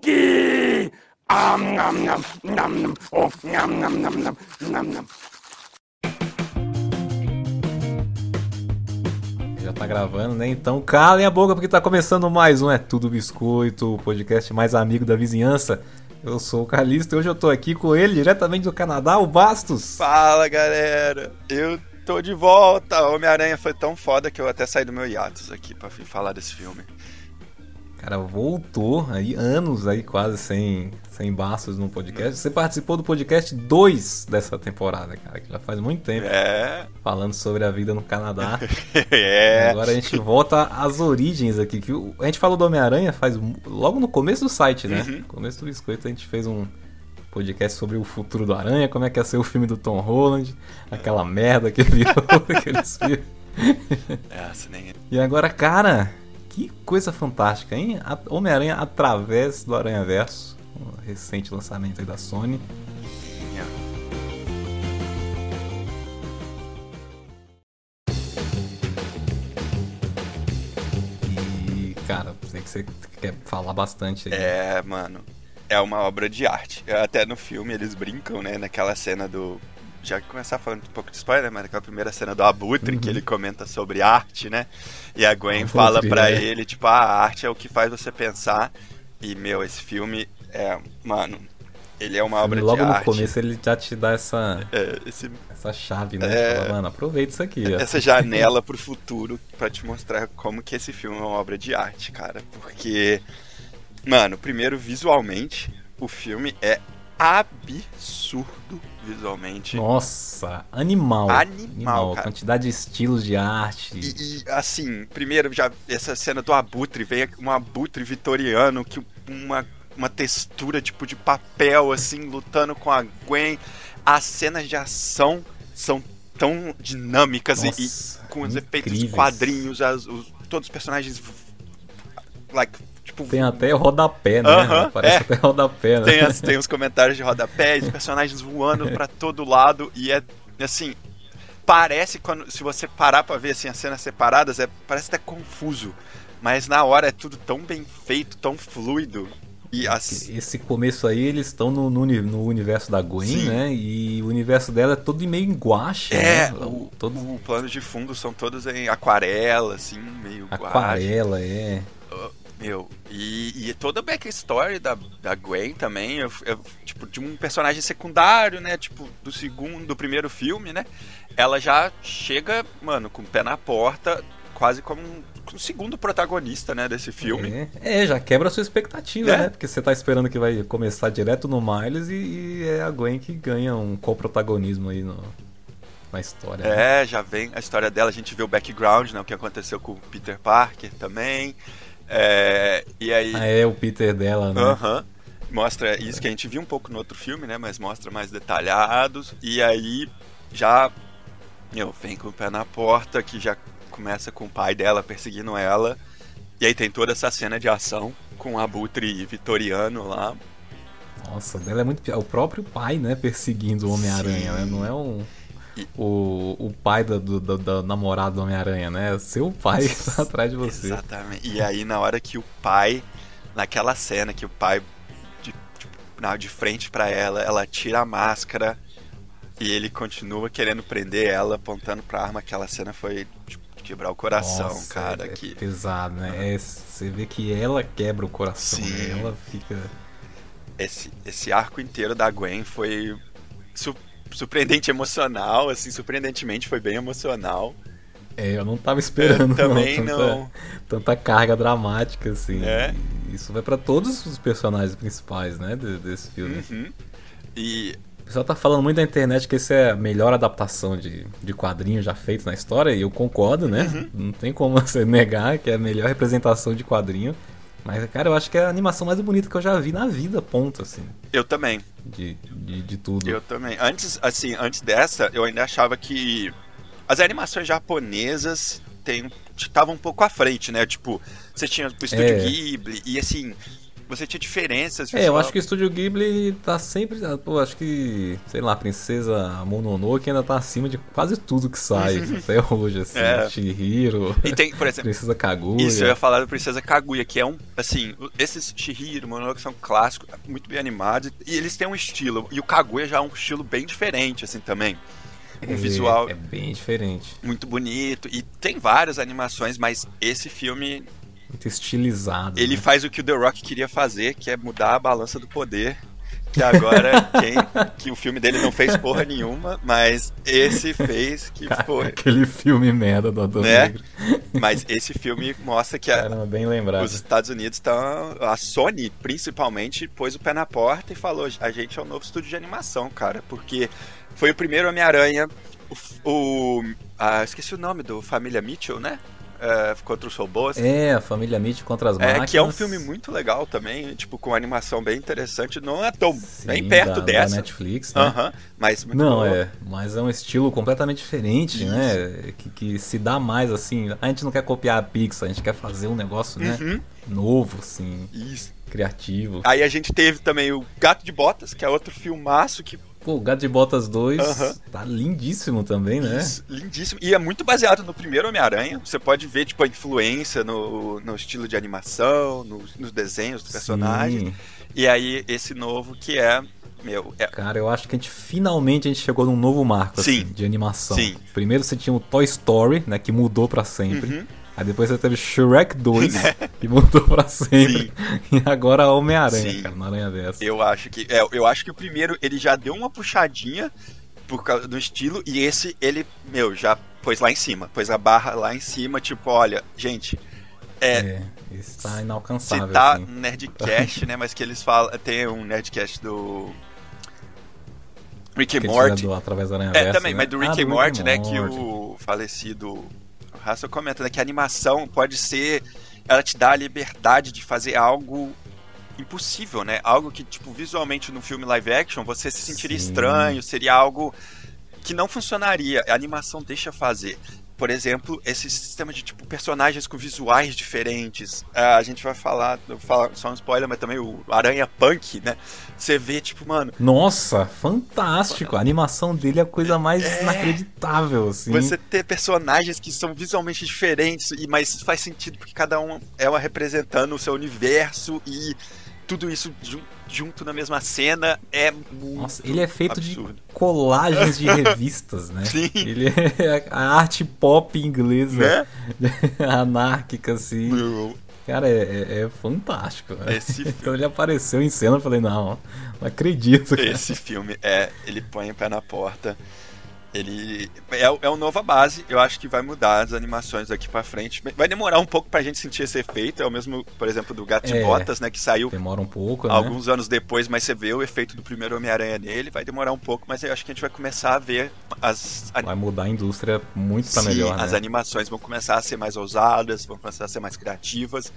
Cookie! Ah, nam, nam, nam, nam. Oh, nam, nam, nam, nam, nam, nam. Já tá gravando, né? Então calem a boca porque tá começando mais um É Tudo Biscoito, o podcast mais amigo da vizinhança. Eu sou o Carlisto e hoje eu tô aqui com ele, diretamente do Canadá, o Bastos. Fala galera, eu tô de volta. Homem-Aranha foi tão foda que eu até saí do meu hiatus aqui pra falar desse filme. Cara, voltou aí anos aí quase sem, sem Bastos no podcast. Você participou do podcast 2 dessa temporada, cara, que já faz muito tempo. É, Falando sobre a vida no Canadá. é. Agora a gente volta às origens aqui. Que a gente falou do Homem-Aranha faz logo no começo do site, né? Uhum. No começo do biscoito a gente fez um podcast sobre o futuro do Aranha, como é que ia ser o filme do Tom Holland, aquela merda que virou aqueles filmes. Essa nem E agora, cara, que coisa fantástica, hein? Homem-Aranha através do Aranha Verso, um recente lançamento aí da Sony. E, cara, sei que você quer falar bastante aí. É, mano, é uma obra de arte. Até no filme eles brincam, né, naquela cena do... Já que começar falando um pouco de spoiler, mas naquela primeira cena do Abutre, que ele comenta sobre arte, né? E a Gwen Abutre, fala pra é. ele, tipo, "Ah, a arte é o que faz você pensar. E, meu, esse filme é, mano, ele é uma obra Logo de no arte. começo ele já te dá essa, É, esse essa chave, né? É. Fala, Mano, aproveita isso aqui. ó. essa janela pro futuro pra te mostrar como que esse filme é uma obra de arte, cara. Porque, mano, primeiro, visualmente, o filme é absurdo visualmente. Nossa, animal. Animal, cara. Quantidade de estilos de arte. E, e, assim, primeiro, já essa cena do abutre, vem um abutre vitoriano que uma, uma textura tipo de papel, assim, lutando com a Gwen. As cenas de ação são tão dinâmicas e- e, Nossa, com os efeitos quadrinhos, as- os- todos os personagens. Like. Tem até rodapé, né? Aham, Parece é. até rodapé, né? tem, as- tem os comentários de rodapé, os personagens voando pra todo lado e é assim. Parece quando. Se você parar pra ver assim, as cenas separadas, é, parece até confuso. Mas na hora é tudo tão bem feito, tão fluido. E as, Esse começo aí, eles estão no, no no universo da Gwen, Sim. né? E o universo dela é todo meio em guache, É, né? o, todo o plano de fundo são todos em aquarela, assim, meio guache. aquarela, é. Meu, e, e toda a backstory da, da Gwen também, eu, eu- tipo, de um personagem secundário, né? Tipo, do segundo, do primeiro filme, né? Ela já chega, mano, com o pé na porta, quase como um, um segundo protagonista, né, desse filme. É, é, já quebra a sua expectativa, É. né? Porque você tá esperando que vai começar direto no Miles e, e é a Gwen que ganha um co-protagonismo aí no, na história. né? É, já vem a história dela, a gente vê o background, né? O que aconteceu com o Peter Parker também. É, e aí. Ah, é o Peter dela, né? Aham. Mostra isso que a gente viu um pouco no outro filme, né? Mas mostra mais detalhados. E aí já meu, vem com o pé na porta, que já começa com o pai dela perseguindo ela. E aí tem toda essa cena de ação com o abutre vitoriano lá. Nossa, dela é muito. pi- O próprio pai, né? Perseguindo o Homem-Aranha, né? Não é um. O, o pai da, do, da, da namorada do Homem-Aranha, né? Seu pai que tá atrás de você. Exatamente. E aí na hora que o pai, naquela cena que o pai de, tipo, na- de frente pra ela, ela tira a máscara e ele continua querendo prender ela, apontando pra arma, aquela cena foi tipo, de quebrar o coração, Nossa, cara. é, que... pesado, né? É, você vê que ela quebra o coração, né? Ela fica. esse, esse arco inteiro da Gwen foi surpreendente emocional, assim, surpreendentemente foi bem emocional. É, eu não tava esperando. Também tanta, não. Tanta carga dramática, assim. É. Isso vai pra todos os personagens principais, né? de- desse filme. Uhum. E O pessoal tá falando muito na internet que essa é a melhor adaptação de, de quadrinho já feita na história, e eu concordo, né? Uhum. Não tem como você negar que é a melhor representação de quadrinho. Mas, cara, eu acho que é a animação mais bonita que eu já vi na vida, ponto, assim. eu também, De, de, de tudo. eu também. Antes, assim, antes dessa, eu ainda achava que as animações japonesas estavam um pouco à frente, né? Tipo, você tinha o estúdio É. Ghibli e assim, você tinha diferenças. É, eu acho que o Estúdio Ghibli tá sempre. ah, Pô, acho que, sei lá, Princesa Mononoke ainda tá acima de quase tudo que sai até hoje, assim. É. Shihiro, E tem, por exemplo, Princesa Kaguya. Isso, eu ia falar da Princesa Kaguya, que é um, assim, esses Shihiro, Mononoke são clássicos, muito bem animados, e eles têm um estilo, e o Kaguya já é um estilo bem diferente, assim, também. Um É, visual É bem diferente. muito bonito, e tem várias animações, mas esse filme, Muito estilizado. ele né? faz o que o The Rock queria fazer, que é mudar a balança do poder, que agora, quem, que o filme dele não fez porra nenhuma, mas esse fez, que foi, Aquele filme merda do Adão Né? Negro. mas esse filme mostra que a, Caramba, bem lembrado. Os Estados Unidos estão. A Sony, principalmente, pôs o pé na porta e falou: a gente é o novo estúdio de animação, cara. Porque foi o primeiro Homem-Aranha. O. o ah, esqueci o nome do Família Mitchell, né? É, contra os robôs. É, a família Mitch contra as É, máquinas. que é um filme muito legal também, tipo, com animação bem interessante. Não é tão Sim, bem perto da, dessa. Da Netflix, né? Aham, mas muito Não, bom. é, mas é um estilo completamente diferente, Isso. né? Que, que se dá mais assim. A gente não quer copiar a Pixar, a gente quer fazer um negócio, né? Uhum, Novo, assim, isso. criativo. Aí a gente teve também o Gato de Botas, que é outro filmaço que Pô, o Gato de Botas 2 Aham. tá lindíssimo também, né? Isso, lindíssimo. E é muito baseado no primeiro Homem-Aranha. Você pode ver, tipo, a influência no, no estilo de animação, no- nos desenhos do personagem. Sim. E aí, esse novo que é. Meu, é. Cara, eu acho que a gente finalmente a gente chegou num novo marco assim, Sim. de animação. Sim. Primeiro você tinha o Toy Story, né, que mudou pra sempre. Uhum. Aí depois você teve Shrek 2, que mudou pra sempre. E agora Homem-Aranha, Sim. cara, na Aranha dessa. Eu acho que. É, eu acho que o primeiro ele já deu uma puxadinha por causa do estilo. E esse, ele, meu, já pôs lá em cima. Pôs a barra lá em cima, tipo, olha, gente. É, É, esse tá se inalcançável, tá assim. no Nerdcast, né? Mas que eles falam. Tem um Nerdcast do. Rick and Morty. do Através da Aranha É, também, né? mas do Rick Ah, and Morty, né, Morty. que o falecido Russell comenta, né, que a animação pode ser, ela te dá a liberdade de fazer algo impossível, né, algo que, tipo, visualmente no filme live action você se sentiria Sim. estranho, seria algo que não funcionaria, a animação deixa fazer. Por exemplo, esse sistema de tipo personagens com visuais diferentes. Ah, a gente vai falar, eu vou falar só um spoiler, mas também o Aranha Punk, né? Você vê, tipo, mano, Nossa, fantástico. A animação dele é a coisa mais É. inacreditável, assim. Você ter personagens que são visualmente diferentes, e mas faz sentido porque cada um é uma representando o seu universo e tudo isso jun- junto na mesma cena é muito Nossa, ele é feito absurdo. de colagens de revistas, né? Sim. Ele é a arte pop inglesa, Né? anárquica, assim. Cara, é, é- é fantástico. né? Esse filme. Quando ele apareceu em cena, eu falei, não, não acredito. cara. Esse filme é. Ele põe o pé na porta. Ele é, é uma nova base, eu acho que vai mudar as animações daqui pra frente. Vai demorar um pouco pra gente sentir esse efeito. É o mesmo, por exemplo, do Gato de É. Botas, né? Que saiu Demora um pouco, né? alguns anos depois, mas você vê o efeito do primeiro Homem-Aranha nele. Vai demorar um pouco, mas eu acho que a gente vai começar a ver as, Vai mudar a indústria muito pra Sim, melhor, as né? animações vão começar a ser mais ousadas, vão começar a ser mais criativas.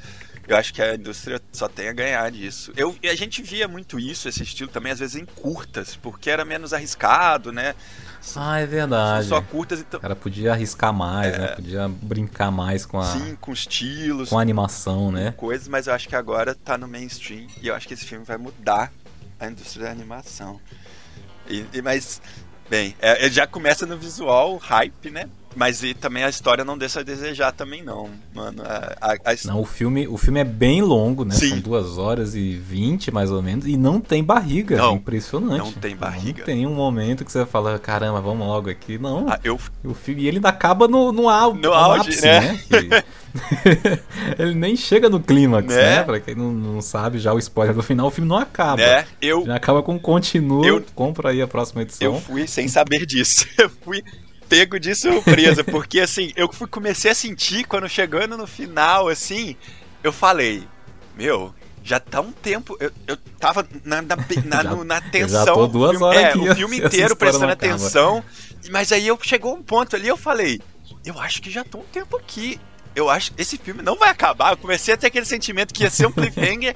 Eu acho que a indústria só tem a ganhar disso. Eu, e a gente via muito isso, esse estilo também, às vezes em curtas, porque era menos arriscado, né? Ah, é São verdade. só curtas, então. O cara podia arriscar mais, né? Podia brincar mais com a, Sim, com estilos, com a animação, né? coisas, mas eu acho que agora tá no mainstream e eu acho que esse filme vai mudar a indústria da animação. E, e- mas, bem, é, já começa no visual, hype, né? Mas e também a história não deixa a desejar também, não, mano. A, a, a Não, o filme, o filme é bem longo, né? Sim. São duas horas e vinte, mais ou menos, e não tem barriga. Não, é impressionante. não tem barriga. Não tem um momento que você fala, caramba, vamos logo aqui. Não. ah, eu O filme, e ele ainda acaba no, no, au- No auge, ápice, né? Que- ele nem chega no clímax, Né? né? Pra quem não, não sabe já o spoiler do final, o filme não acaba. né? Eu, Já acaba com continua, Eu- compra aí a próxima edição. eu fui sem saber disso. Eu fui pego de surpresa, porque assim, eu fui, comecei a sentir quando chegando no final, assim, eu falei, meu, já tá um tempo. Eu, eu tava na, na, na, Já- na tensão. já tô o duas filme- horas é, aqui, o filme inteiro prestando atenção. Mas aí eu chegou um ponto ali, eu falei, eu acho que já tô um tempo aqui. Eu acho que esse filme não vai acabar. Eu comecei a ter aquele sentimento que ia ser um cliffhanger.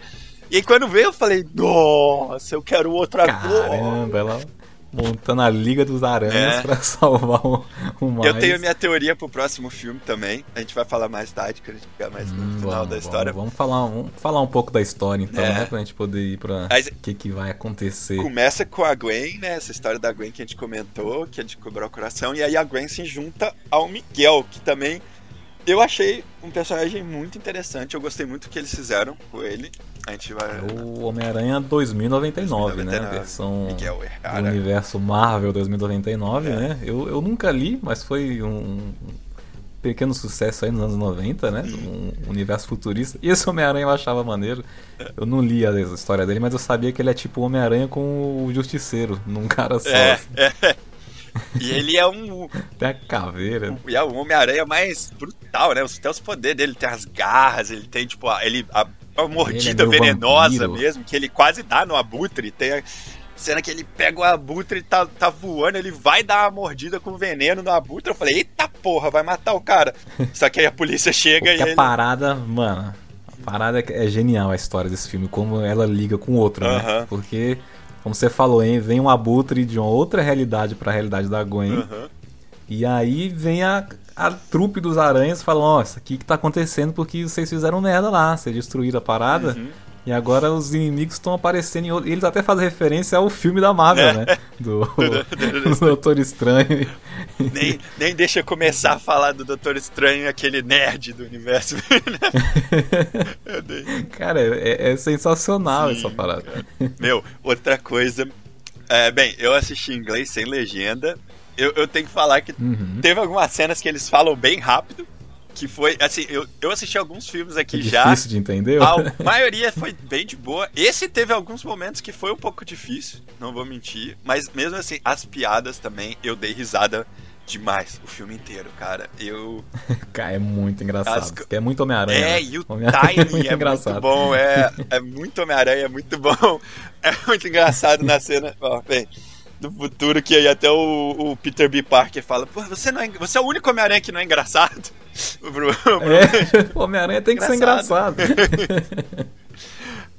e aí quando veio, eu falei, nossa, eu quero outro agora. Caramba, ela montando a Liga dos Aranhas É. pra salvar o, o Miles. Eu tenho a minha teoria pro próximo filme também. A gente vai falar mais tarde, quando a gente chegar mais no Hum, final vamos, da história. Vamos, vamos falar, vamos falar um pouco da história então, É. né? Pra gente poder ir pra o que, que vai acontecer. Começa com a Gwen, né? Essa história da Gwen que a gente comentou, que é de quebrar o coração. E aí a Gwen se junta ao Miguel, que também eu achei um personagem muito interessante. Eu gostei muito do que eles fizeram com ele. A gente vai. É o Homem-Aranha 2099, né? 2099. Versão Miguel do universo Marvel 2099, É. né? Eu, eu nunca li, mas foi um pequeno sucesso aí nos anos 90, né? Uhum. Um universo futurista. E esse Homem-Aranha eu achava maneiro. Eu não li a história dele, mas eu sabia que ele é tipo o Homem-Aranha com o Justiceiro, num cara só. É, assim. é. E ele é um. Tem a caveira. E é o Homem-Aranha mais brutal, né? Até os poderes dele, ele tem as garras, ele tem, tipo, a, ele, a, a mordida meio venenosa vampiro. mesmo, que ele quase dá no abutre. Tem a cena que ele pega o abutre e tá, tá voando, ele vai dar uma mordida com veneno no abutre. Eu falei, eita porra, vai matar o cara. Só que aí a polícia chega e a ele. parada, mano, a parada é é genial a história desse filme, como ela liga com o outro, né? Aham. Porque, como você falou, hein, vem um abutre de uma outra realidade pra realidade da Gwen. Aham. E aí vem a, a trupe dos aranhas ó, isso aqui que tá acontecendo porque vocês fizeram merda lá, vocês destruíram a parada. Uhum. E agora os inimigos estão aparecendo em outro. Eles até fazem referência ao filme da Marvel, É. né? Do, do Doutor Estranho. Nem, nem deixa eu começar a falar do Doutor Estranho, aquele nerd do universo. Cara, é, é sensacional Sim, essa parada. Meu, outra coisa. É, bem, eu assisti em inglês sem legenda. Eu, eu tenho que falar que Uhum. teve algumas cenas que eles falam bem rápido. Que foi, assim, eu, eu assisti alguns filmes aqui É já. difícil de entender. A maioria foi bem de boa. Esse teve alguns momentos que foi um pouco difícil, não vou mentir. Mas mesmo assim, as piadas também, eu dei risada demais o filme inteiro, cara. Eu. Cara, é muito engraçado. As- é muito Homem-Aranha. É, né? e o Homem-Aranha Tiny é muito bom, é, é muito Homem-Aranha, é muito bom. É muito engraçado na cena. Ó, bem, do futuro que aí até o, o Peter B. Parker fala: Pô, você, não é, você é o único Homem-Aranha que não é engraçado. É, Homem-Aranha tem que ser engraçado.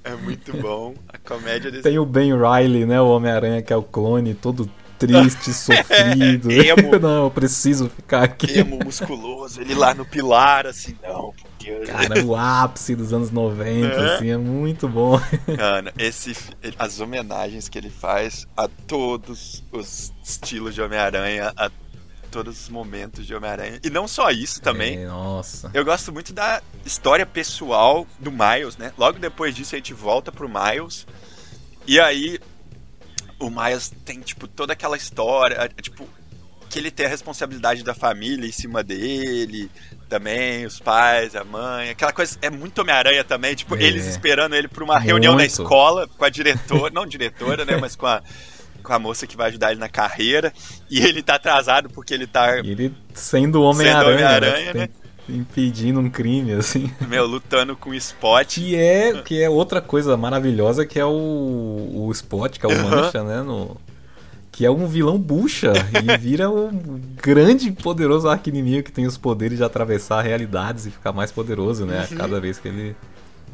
é muito bom. A comédia desse. tem o Ben Riley, né? O Homem-Aranha que é o clone, todo triste, sofrido. Emo. não, eu preciso ficar aqui. emo musculoso, ele lá no pilar, assim, não, porque. Cara, o ápice dos anos 90, É. assim, é muito bom. Cara, esse, as homenagens que ele faz a todos os estilos de Homem-Aranha, a todos os momentos de Homem-Aranha. E não só isso também. É, nossa. Eu gosto muito da história pessoal do Miles, né? Logo depois disso a gente volta pro Miles. E aí o Miles tem, tipo, toda aquela história, tipo, que ele tem a responsabilidade da família em cima dele, também, os pais, a mãe, aquela coisa, é muito Homem-Aranha também, tipo, É. eles esperando ele pra uma reunião na Muito. escola com a diretora, não diretora, né, mas com a, com a moça que vai ajudar ele na carreira, e ele tá atrasado porque ele tá, ele sendo Homem-Aranha, Homem-Aranha, né? impedindo um crime, assim. meu, lutando com o Spot. Que é, que é outra coisa maravilhosa, que é o, o Spot, que é o. Mancha, né? No, que é um vilão bucha e vira um grande e poderoso arqui-inimigo que tem os poderes de atravessar realidades e ficar mais poderoso, né? Uhum. Cada vez que ele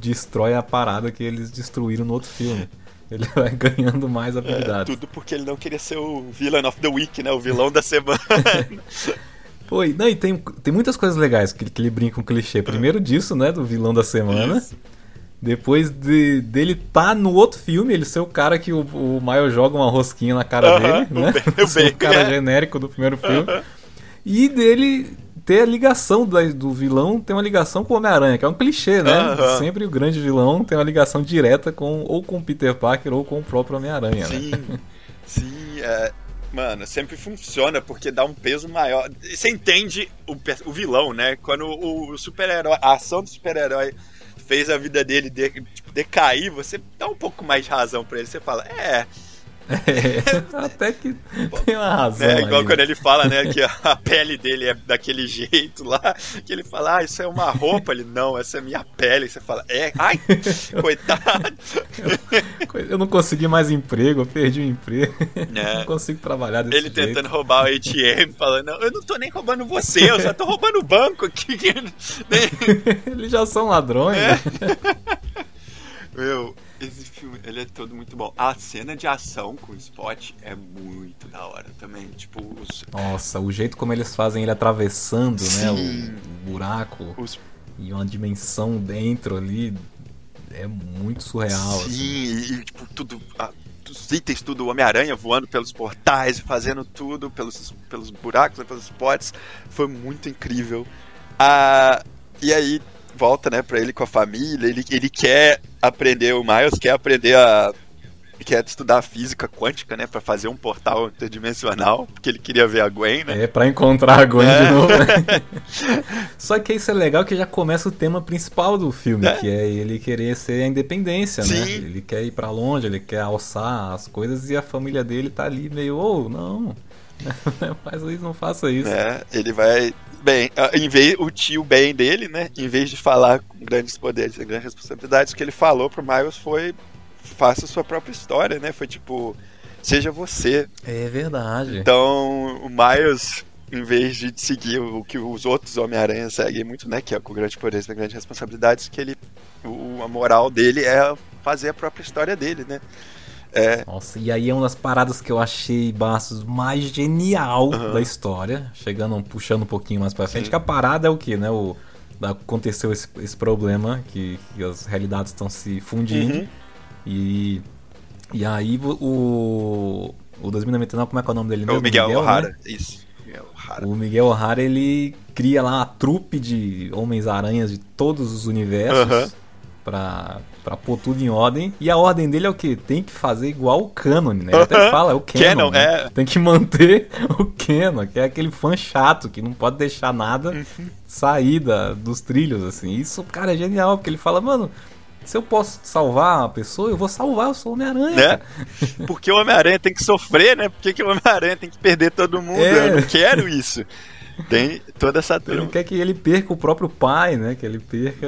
destrói a parada que eles destruíram no outro filme. Ele vai ganhando mais É, habilidades. tudo porque ele não queria ser o Villain of the Week, né? O vilão da semana. Pô, e, não, e tem, tem muitas coisas legais que, que ele brinca com o clichê. Primeiro disso, né? Do vilão da semana. Isso. Depois de, dele tá no outro filme, ele ser o cara que o, o Miles joga uma rosquinha na cara Aham, dele, o né? O Ser o cara é. genérico do primeiro filme. E dele ter a ligação da- do vilão, tem uma ligação com o Homem-Aranha, que é um clichê, né? Aham. Sempre o grande vilão tem uma ligação direta com ou com o Peter Parker ou com o próprio Homem-Aranha, né? Sim, sim, é, mano, sempre funciona porque dá um peso maior. Você entende o, o vilão, né? Quando o, o super-herói, a ação do super-herói fez a vida dele de- tipo, decair, você dá um pouco mais de razão pra ele. Você fala, é, É, até que tem uma razão. né? Igual aí, quando né? ele fala, né, que a pele dele é daquele jeito lá, que ele fala, ah, isso é uma roupa. Ele, não, essa é minha pele. Você fala, é, ai, coitado. Eu não consegui mais emprego, eu perdi o emprego. É. Não consigo trabalhar desse Ele jeito. tentando roubar o ATM, falando, não, eu não tô nem roubando você, eu só tô roubando o banco aqui. Eles já são ladrões, É. né? Meu, esse filme, ele é todo muito bom. A cena de ação com o Spot é muito da hora também. Tipo, os. Nossa, o jeito como eles fazem ele atravessando, né? O, Sim. o buraco os e uma dimensão dentro ali é muito surreal. Sim, assim. e, tipo, tudo. ah, os itens, tudo, o Homem-Aranha voando pelos portais, fazendo tudo pelos, pelos buracos, né, pelos spots. Foi muito incrível. Ah, e aí, volta, né, pra ele com a família. Ele, ele quer aprender, o Miles quer aprender a. Quer estudar física quântica, né? Pra fazer um portal interdimensional, porque ele queria ver a Gwen, né? É pra encontrar a Gwen É. de novo. né? Só que isso é legal que já começa o tema principal do filme, É. que é ele querer ser a independência, né? Sim. Ele quer ir pra longe, ele quer alçar as coisas e a família dele tá ali meio, ô, não, faz isso, não faça isso. né? Ele vai. Bem, ah, em vez, o tio bem dele, né? Em vez de falar com grandes poderes e grandes responsabilidades, o que ele falou pro Miles foi: faça sua própria história, né? Foi tipo, seja você. É verdade. Então, o Miles, em vez de seguir o que os outros Homem-Aranha seguem muito, né? Que é com grandes poderes e grandes responsabilidades, que ele. O, a moral dele é fazer a própria história dele, né? É, Nossa, e aí é uma das paradas que eu achei Bastos mais genial Aham. da história, chegando puxando um pouquinho mais pra frente, Sim. que a parada é o que, né? O, aconteceu esse, esse problema que, que as realidades estão se fundindo Uhum. e e aí o o, o 2099, como é que é o nome dele é mesmo? o Miguel, né? O'Hara. Isso. Miguel O'Hara. O Miguel O'Hara ele cria lá uma trupe de Homens-Aranhas de todos os universos Aham. Pra, pra pôr tudo em ordem. E a ordem dele é o quê? Tem que fazer igual o canon, né? Ele até fala, é o canon. Canon, né? é. Tem que manter o canon, que é aquele fã chato que não pode deixar nada Uhum. sair da, dos trilhos, assim. Isso, cara, é genial, porque ele fala, mano. Se eu posso salvar uma pessoa, eu vou salvar, eu sou Homem-Aranha. né? Porque o Homem-Aranha tem que sofrer, né? Por que, que o Homem-Aranha tem que perder todo mundo? É. Eu não quero isso. Tem toda essa Ele não turma. quer que ele perca o próprio pai, né? Que ele perca,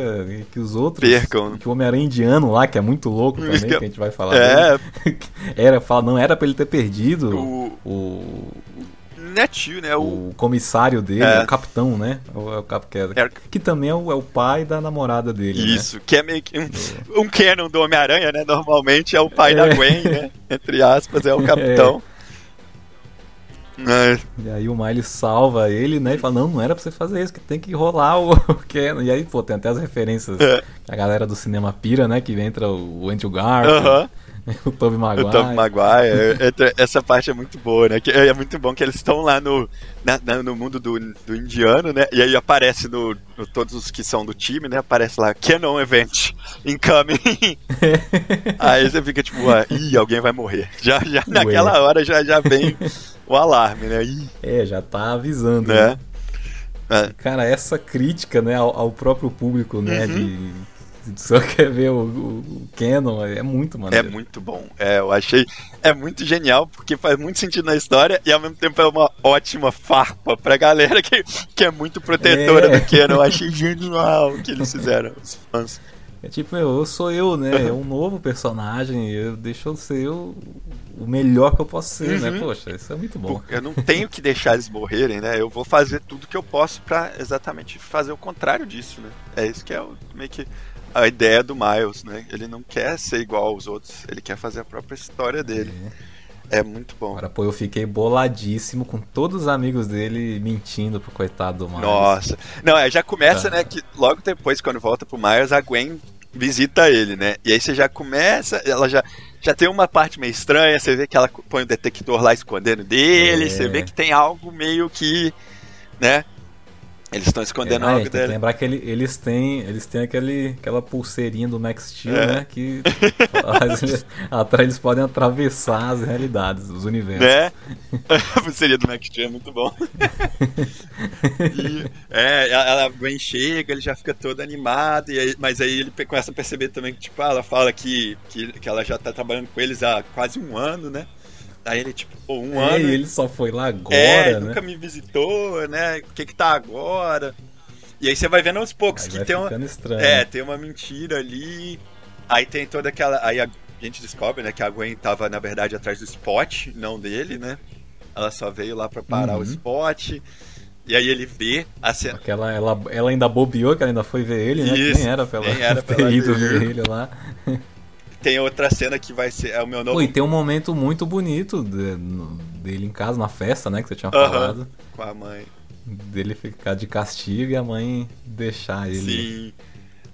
que os outros Percam. Que o Homem-Aranha indiano lá, que é muito louco também, que a gente vai falar. É. dele. Era, fala, não era pra ele ter perdido O, o, é tio, né? O, o comissário dele, É. o capitão, né? O, é o cap, que, é- É. que também é o, é o pai da namorada dele, né? Isso, que é meio que um, um canon do Homem-Aranha, né? Normalmente é o pai da É. Gwen, né? Entre aspas, é o capitão. É. E aí o Miles salva ele, né? E fala, não, não era pra você fazer isso, que tem que rolar o, o Canon. E aí, pô, tem até as referências É. que a galera do cinema pira, né? Que entra o Andrew Garfield, Aham. o Tobey Maguire. O Tom Maguire, essa parte é muito boa, né? Que é muito bom que eles estão lá no, na- na- no mundo do, do indiano, né? E aí aparece no, no- todos os que são do time, né? Aparece lá, Canon Event, incoming. aí você fica tipo, ah, ih, alguém vai morrer. Já, já naquela hora já, já vem o alarme, né? Ih, É, já tá avisando, né? né? É. Cara, essa crítica, né, ao, ao próprio público, né, Uhum. de só quer ver o, o, Canon, é muito É maneiro. muito bom. É, eu achei. É muito genial, porque faz muito sentido na história e ao mesmo tempo é uma ótima farpa pra galera que, que é muito protetora É. do Canon. Eu achei genial o que eles fizeram, os fãs. É tipo, eu, eu sou eu, né, é um novo personagem, eu deixo eu ser o, o melhor que eu posso ser, né, Uhum. poxa, isso é muito bom. Eu não tenho que deixar eles morrerem, né? Eu vou fazer tudo que eu posso pra exatamente fazer o contrário disso, né? É isso que é o- meio que a ideia do Miles, né? Ele não quer ser igual aos outros, ele quer fazer a própria história dele. É muito bom. Agora, pô, eu fiquei boladíssimo com todos os amigos dele mentindo pro coitado do Miles. Nossa. Não, é, já começa, Tá. né, que logo depois, quando volta pro Miles, a Gwen visita ele, né? E aí você já começa, ela já, já tem uma parte meio estranha, você vê que ela põe o detector lá escondendo dele, É. você vê que tem algo meio que, né? Eles estão É, escondendo ah, algo tem que dele. lembrar que ele- eles têm, eles têm aquele, aquela pulseirinha do Max Steel, É. né? Que faz ele- atrás eles podem atravessar as realidades, os universos. Né? a pulseirinha do Mac Steel é muito bom. E, é, ela a Gwen chega, ele já fica todo animado, e aí, mas aí ele começa a perceber também que, tipo, ela fala que, que, que ela já tá trabalhando com eles há quase um ano, né? Aí ele, tipo, pô, um É, ano. ele só foi lá agora, é, né? nunca me visitou, né? O que que tá agora? E aí você vai vendo aos poucos Aí que tem uma. estranho. É, tem uma mentira ali. Aí tem toda aquela. Aí a gente descobre, né, que a Gwen tava, na verdade, atrás do Spot, não dele, né? Ela só veio lá pra parar Uhum. o Spot. E aí ele vê a cena. Porque ela, ela, ela ainda bobeou, que ela ainda foi ver ele, né? Que Isso, nem era pra ela nem era pra ter ela ido ver ele lá. tem outra cena que vai ser. É o meu novo. Pô, e tem um momento muito bonito de- no- dele em casa, na festa, né? Que você tinha falado. Com a mãe. Dele ficar de castigo e a mãe deixar ele, Sim.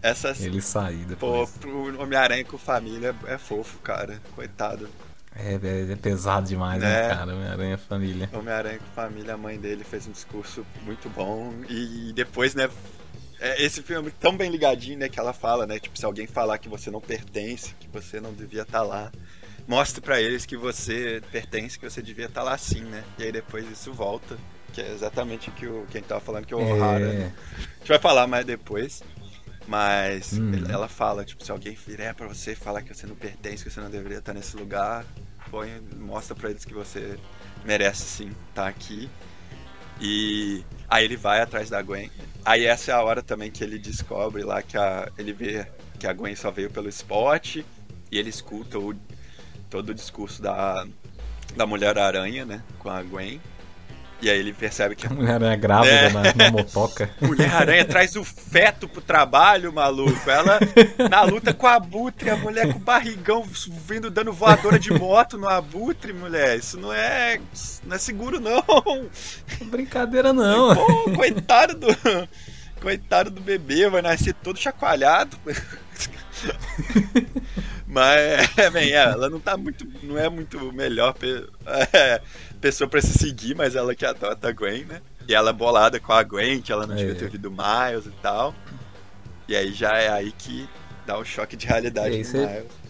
Essa. ele sair Pô, depois. pro Homem-Aranha com família é fofo, cara. Coitado. É, é, é pesado demais, É. né, cara? Homem-Aranha Família. Homem-Aranha com família, a mãe dele fez um discurso muito bom. E depois, né? É, Esse filme é tão bem ligadinho, né? Que ela fala, né? Tipo, se alguém falar que você não pertence, que você não devia estar lá, mostre pra eles que você pertence, que você devia estar lá sim, né? E aí depois isso volta. Que é exatamente o que o, quem tava falando que o O'Hara. né? É, A gente vai falar mais depois. Mas Hum. ela fala, tipo, se alguém vier pra você e falar que você não pertence, que você não deveria estar nesse lugar, põe, mostra pra eles que você merece sim estar aqui. E aí ele vai atrás da Gwen. Aí essa é a hora também que ele descobre lá que a, ele vê que a Gwen só veio pelo spot e ele escuta o, todo o discurso da, da Mulher-Aranha, né, com a Gwen. E aí ele percebe que a Mulher-Aranha grávida É. na, na motoca. Mulher-Aranha traz o feto pro trabalho, maluco. Ela na luta com a Abutre, a mulher com o barrigão vindo dando voadora de moto no Abutre, mulher. Isso não é, não é seguro, não. Brincadeira não. Pô, coitado do. Coitado do bebê, vai nascer todo chacoalhado. Mas, é, bem, é, ela não tá muito. Não é muito melhor pe- é, pessoa pra se seguir, mas ela que adota a Gwen, né? E ela é bolada com a Gwen, que ela não É. devia ter ouvido Miles e tal. E aí já é aí que dá o choque de realidade E no você- Miles.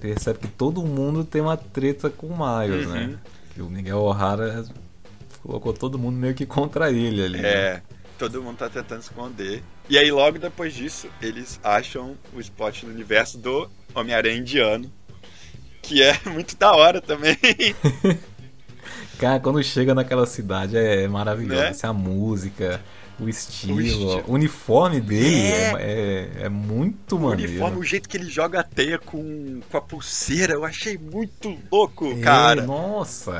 Percebe que todo mundo tem uma treta com o Miles, Uhum. né? Que o Miguel O'Hara colocou todo mundo meio que contra ele ali. né? Todo mundo tá tentando esconder. E aí, logo depois disso, eles acham o spot no universo do Homem-Aranha indiano. Que é muito da hora também. Cara, quando chega naquela cidade é maravilhoso. Né? Assim, a música, o estilo, O estilo. o uniforme dele É. é, é, é muito o maneiro. uniforme, o jeito que ele joga a teia com, com a pulseira, eu achei muito louco, É, cara. Nossa,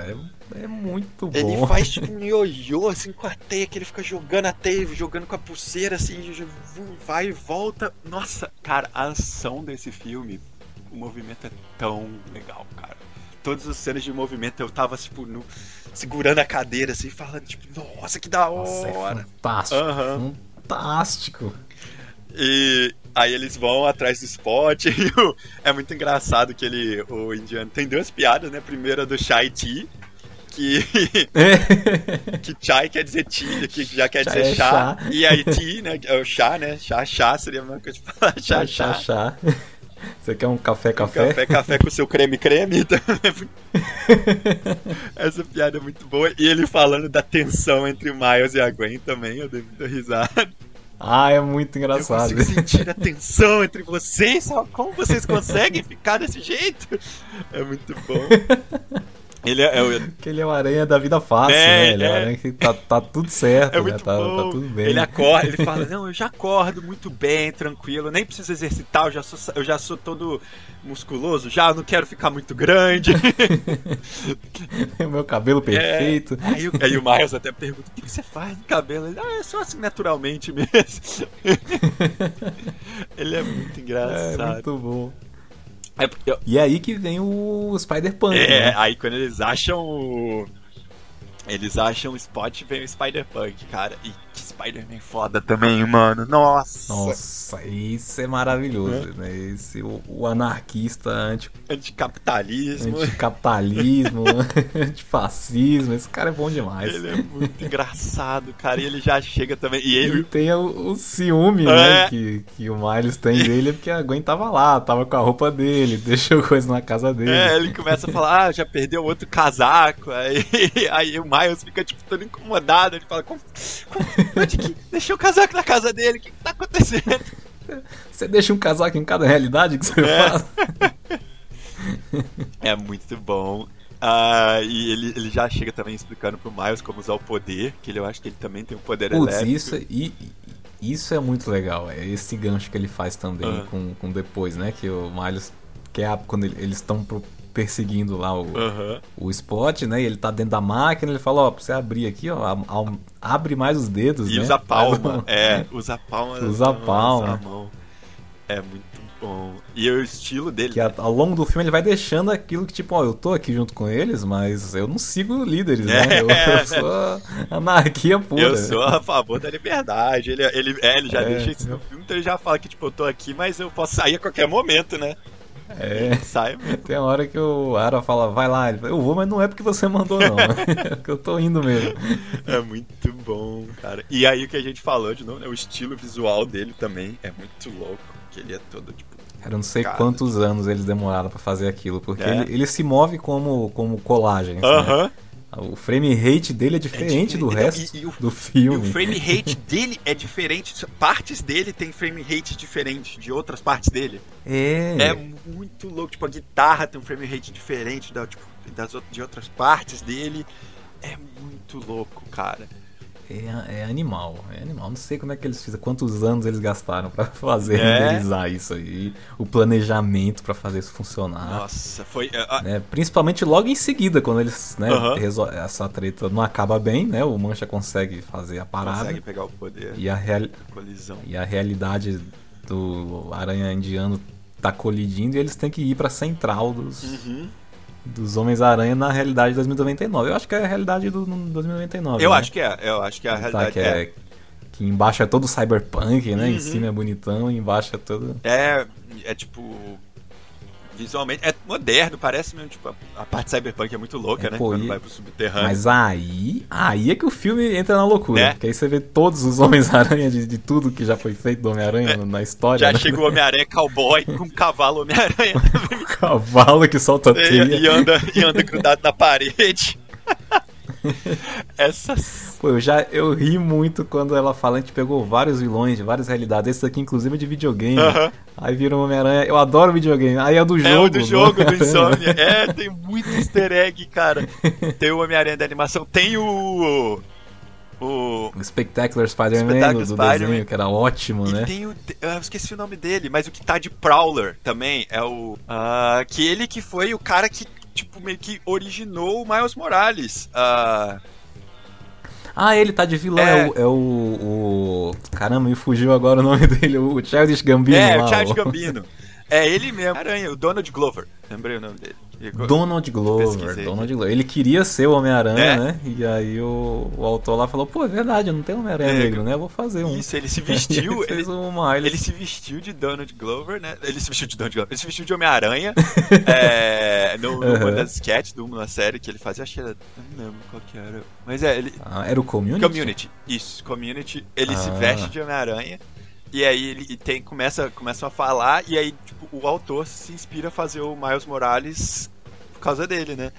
é, é muito bom. Ele faz tipo um ioiô assim com a teia, que ele fica jogando a teia, jogando com a pulseira, assim, vai e volta. Nossa, cara, a ação desse filme, o movimento é tão legal, cara. Todas as cenas de movimento eu tava, tipo, no- segurando a cadeira, assim, falando, tipo, nossa, que da Nossa, é hora. fantástico. Aham. Fantástico. E aí eles vão atrás do spot. E o- é muito engraçado que ele, o indiano, tem duas piadas, né? Primeira do Chai Tea, que, que chai quer dizer tea, que já quer dizer é chá. chá. E aí tea, né? É o chá, né? Chá, chá seria a mesma coisa de falar chá, chá. chá. Você quer um café, café? Café, café com seu creme, creme. Então, muito- Essa piada é muito boa. E ele falando da tensão entre o Miles e a Gwen também, eu dei muita risada. Ah, é muito Eu engraçado. consigo sentir a tensão entre vocês. Como vocês conseguem ficar desse jeito? É muito bom. Ele é, é, o- Que ele é o aranha da vida fácil, É, né? Ele é, o é. aranha que tá, tá tudo certo, é né? Tá, tá tudo bem. Ele acorda, ele fala: Não, eu já acordo muito bem, tranquilo, nem preciso exercitar, eu já sou, eu já sou todo musculoso, já não quero ficar muito grande. o meu cabelo perfeito. É, aí, o- aí o Miles até pergunta: O que você faz no cabelo? Ele, ah, é só assim naturalmente mesmo. ele é muito É, engraçado. muito bom. É porque- E é aí que vem o Spider-Punk, É, né? aí quando eles acham o. Eles acham o Spot vem o Spider-Punk, cara. E que Spider-Man foda também, mano. Nossa. Nossa, isso é maravilhoso, né? Esse, o, o anarquista anti, Anticapitalismo. anticapitalismo, antifascismo, esse cara é bom demais. Ele é muito engraçado, cara. E ele já chega também. E E ele. tem o, o ciúme, É. né, que, que o Miles tem dele, porque a Gwen tava lá, tava com a roupa dele, deixou coisa na casa dele. É, ele começa a falar, ah, já perdeu outro casaco. Aí, aí o Miles fica, tipo, todo incomodado. Ele fala, como, como, onde que deixou o casaco na casa dele? O que, que tá acontecendo? Você deixa um casaco em cada realidade que você É. faz? É muito bom. Ah, e ele, ele já chega também explicando pro Miles como usar o poder, que ele, eu acho que ele também tem um poder Putz, elétrico. isso, e, e- isso é muito legal. É esse gancho que ele faz também Ah. com, com depois, né? Que o Miles, que é quando ele- eles estão pro- perseguindo lá o, Aham. o Spot, né? E ele tá dentro da máquina, ele fala, ó, pra você abrir aqui, ó, a- a- abre mais os dedos, E né? usa a palma. um- É, usa a palma. Usa a palma. mão. É muito bom. E o estilo dele. Que a- ao longo do filme ele vai deixando aquilo que, tipo, ó, eu tô aqui junto com eles, mas eu não sigo líderes, né? Eu, É. eu sou anarquia pura. Eu sou a favor da liberdade. Ele, ele, é, ele já É. deixa isso no filme, então ele já fala que, tipo, eu tô aqui, mas eu posso sair a qualquer momento, né? É. Sai. Tem uma hora que o Ara fala, vai lá, ele fala, eu vou, mas não é porque você mandou, não. é que eu tô indo mesmo. É muito bom, cara. E aí o que a gente falou de novo, né? O estilo visual dele também é muito louco. Que ele é todo, tipo. Cara, eu não sei Cara. quantos anos eles demoraram pra fazer aquilo, porque É. ele, ele se move como, como colagem. né? O frame rate dele é diferente do diferente. resto E- e o- do E o filme. frame rate dele é diferente. Partes dele tem frame rate diferente de outras partes dele. É. É muito louco. Tipo, a guitarra tem um frame rate diferente da, tipo, das, de outras partes dele. É muito louco, cara. É, é animal, é animal. Não sei como é que eles fizeram, quantos anos eles gastaram pra fazer É. renderizar isso aí, o planejamento pra fazer isso funcionar. Nossa, foi. ah, né? Principalmente logo em seguida, quando eles, né, Aham. resol- essa treta não acaba bem, né? O Mancha consegue fazer a parada consegue pegar o poder. e a, real- Colisão. e a realidade do aranha indiano tá colidindo e eles têm que ir pra central dos, Uhum. Dos Homens-Aranha na realidade de 2099. Eu acho que é a realidade do do 2099. Eu né? acho que é. Eu acho que é a Tá, realidade que, é, que embaixo é todo cyberpunk, né? Em Uhum. cima é bonitão embaixo é todo. É, é tipo. Visualmente. É moderno, parece mesmo. Tipo, a, parte cyberpunk é muito louca, É, né? pô, Quando e- vai pro subterrâneo. Mas aí, aí é que o filme entra na loucura. Né? Porque aí você vê todos os Homens-Aranha de, de tudo que já foi feito do Homem-Aranha na história. Já né? chega o Homem-Aranha cowboy com um cavalo Homem-Aranha O cavalo que solta e, teia. e anda, e anda grudado na parede. Essas. Pô, eu já eu ri muito quando ela fala, a gente pegou vários vilões de várias realidades. Esse aqui, inclusive, é de videogame. Aham. Aí vira um Homem-Aranha. Eu adoro videogame. Aí é do jogo. É o do jogo do. Insomnia. É, tem muito easter egg, cara. Tem o Homem-Aranha da animação, tem o. O. O Spectacular Spider-Man do, do Spider-Man. desenho, que era ótimo, E né? tem o. Eu esqueci o nome dele, mas o que tá de Prowler também é o. ah, que ele que foi o cara que, tipo, meio que originou o Miles Morales. Ah, Ah, ele tá de vilão, É. é, o, é o, o- Caramba, me fugiu agora o nome dele, o Childish Gambino. é, lá, o Charles Gambino. É ele mesmo. Aranha, o Donald Glover. Lembrei o nome dele. Ele- Donald Glover. Donald Glover. Ele queria ser o Homem-Aranha, É. né? E aí o, o autor lá falou, pô, é verdade, não tem Homem-Aranha É, negro, né? Eu vou fazer um. Isso, ele se vestiu. ele fez um Miles. ele se vestiu de Donald Glover, né? Ele se vestiu de Donald Glover. Ele se vestiu de Homem-Aranha. é, no, numa Aham. das sketches de uma série que ele fazia. Acho que era. Não lembro qual que era. Mas é, ele. Ah, era o Community? Community, isso, Community, ele se Ah. veste de Homem-Aranha e aí ele tem, começa, começam a falar e aí tipo, o autor se inspira a fazer o Miles Morales por causa dele, né?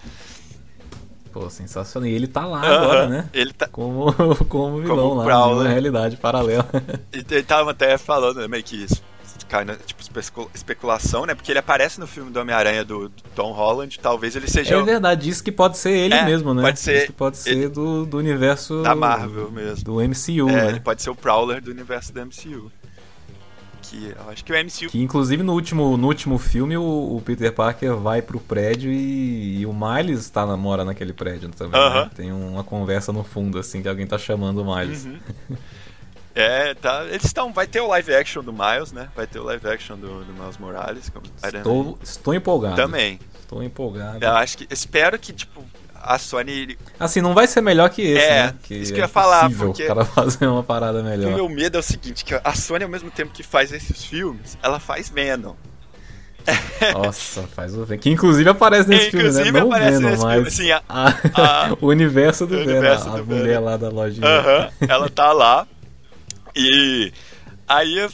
Pô, sensacional. E ele tá lá Aham, agora, né? Ele, tá, Como, como vilão Como lá, Prowler. numa realidade paralela. ele, ele tava até falando né, meio que isso. Cai na, tipo, especu- especulação, né? Porque ele aparece no filme do Homem-Aranha do, do Tom Holland. Talvez ele seja É verdade, isso que pode ser ele É, mesmo, né? pode ser Isso que pode ser ele- do, do universo... da Marvel mesmo. Do MCU, É, né? ele pode ser o Prowler do universo da MCU. Que eu acho que o MCU. Que inclusive no último, no último filme o, o Peter Parker vai pro prédio e, e o Miles tá, na- mora naquele prédio também. né? Aham. Tem uma conversa no fundo, assim, que alguém tá chamando o Miles. Uhum. É, tá. Eles estão. Vai ter o live action do Miles, né? Vai ter o live action do, do Miles Morales. Como. Estou, estou empolgado. Também. Estou empolgado. Eu acho que. Espero que, tipo, a Sony. Assim, não vai ser melhor que esse, É, né? Que isso que é eu ia falar, possível porque- o cara fazer uma parada O melhor. meu medo é o seguinte: que a Sony, ao mesmo tempo que faz esses filmes, ela faz Venom. Nossa, faz o Venom. Que inclusive aparece nesse filme, Inclusive né? Não o aparece Venom, nesse mas filme, sim, a- a- o universo do o Venom. universo a do mulher Venom. lá da lojinha. Aham, ela tá lá. E. Aí eu-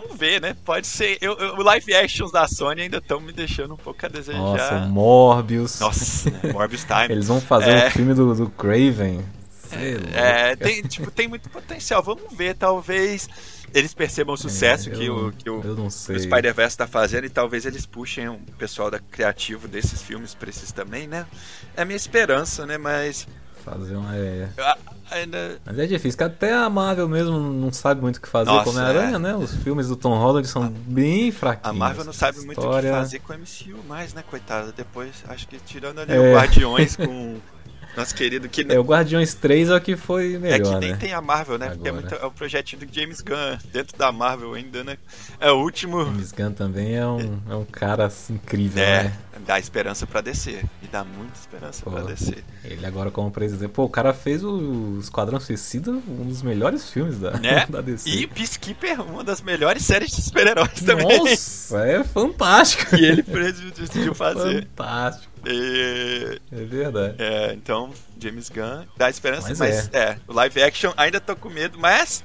Vamos ver, né? Pode ser. Eu, eu- o live actions da Sony ainda estão me deixando um pouco a desejar. Nossa, Morbius. Nossa, né? Morbius Time. Eles vão fazer É. um filme do, do Craven. Sei lá. É, tem, tipo, tem muito potencial. Vamos ver, talvez eles percebam o sucesso É, que, o, que o, o. Spider-Verse tá fazendo e talvez eles puxem o pessoal da criativo desses filmes pra esses também, né? É a minha esperança, né? Mas. Fazer uma. É... Ainda. Mas é difícil, que até a Marvel mesmo não sabe muito o que fazer Nossa, com Homem-Aranha, é. né? Os filmes do Tom Holland são bem fraquinhos. A Marvel não sabe muito o que fazer com o MCU mais, né, coitada? Depois, acho que tirando ali É. o Guardiões com. Nosso querido que É, o Guardiões 3 é o que foi É melhor, que nem né? tem a Marvel, né? Porque é, Agora. muito, é o projetinho do James Gunn dentro da Marvel ainda, né? É o último. James Gunn também é um, é um cara assim, incrível, É, né? dá esperança pra descer. E dá muita esperança Pô. pra descer. Ele agora como presidente. Pô, o cara fez o Esquadrão Suicida um dos melhores filmes da, Né? da DC. E Peacekeeper, uma das melhores séries de super-heróis também. Nossa, é fantástico. que ele decidiu fazer. Fantástico, E, é verdade. é, então, James Gunn dá esperança, mas, Mas é. o live action ainda tô com medo, mas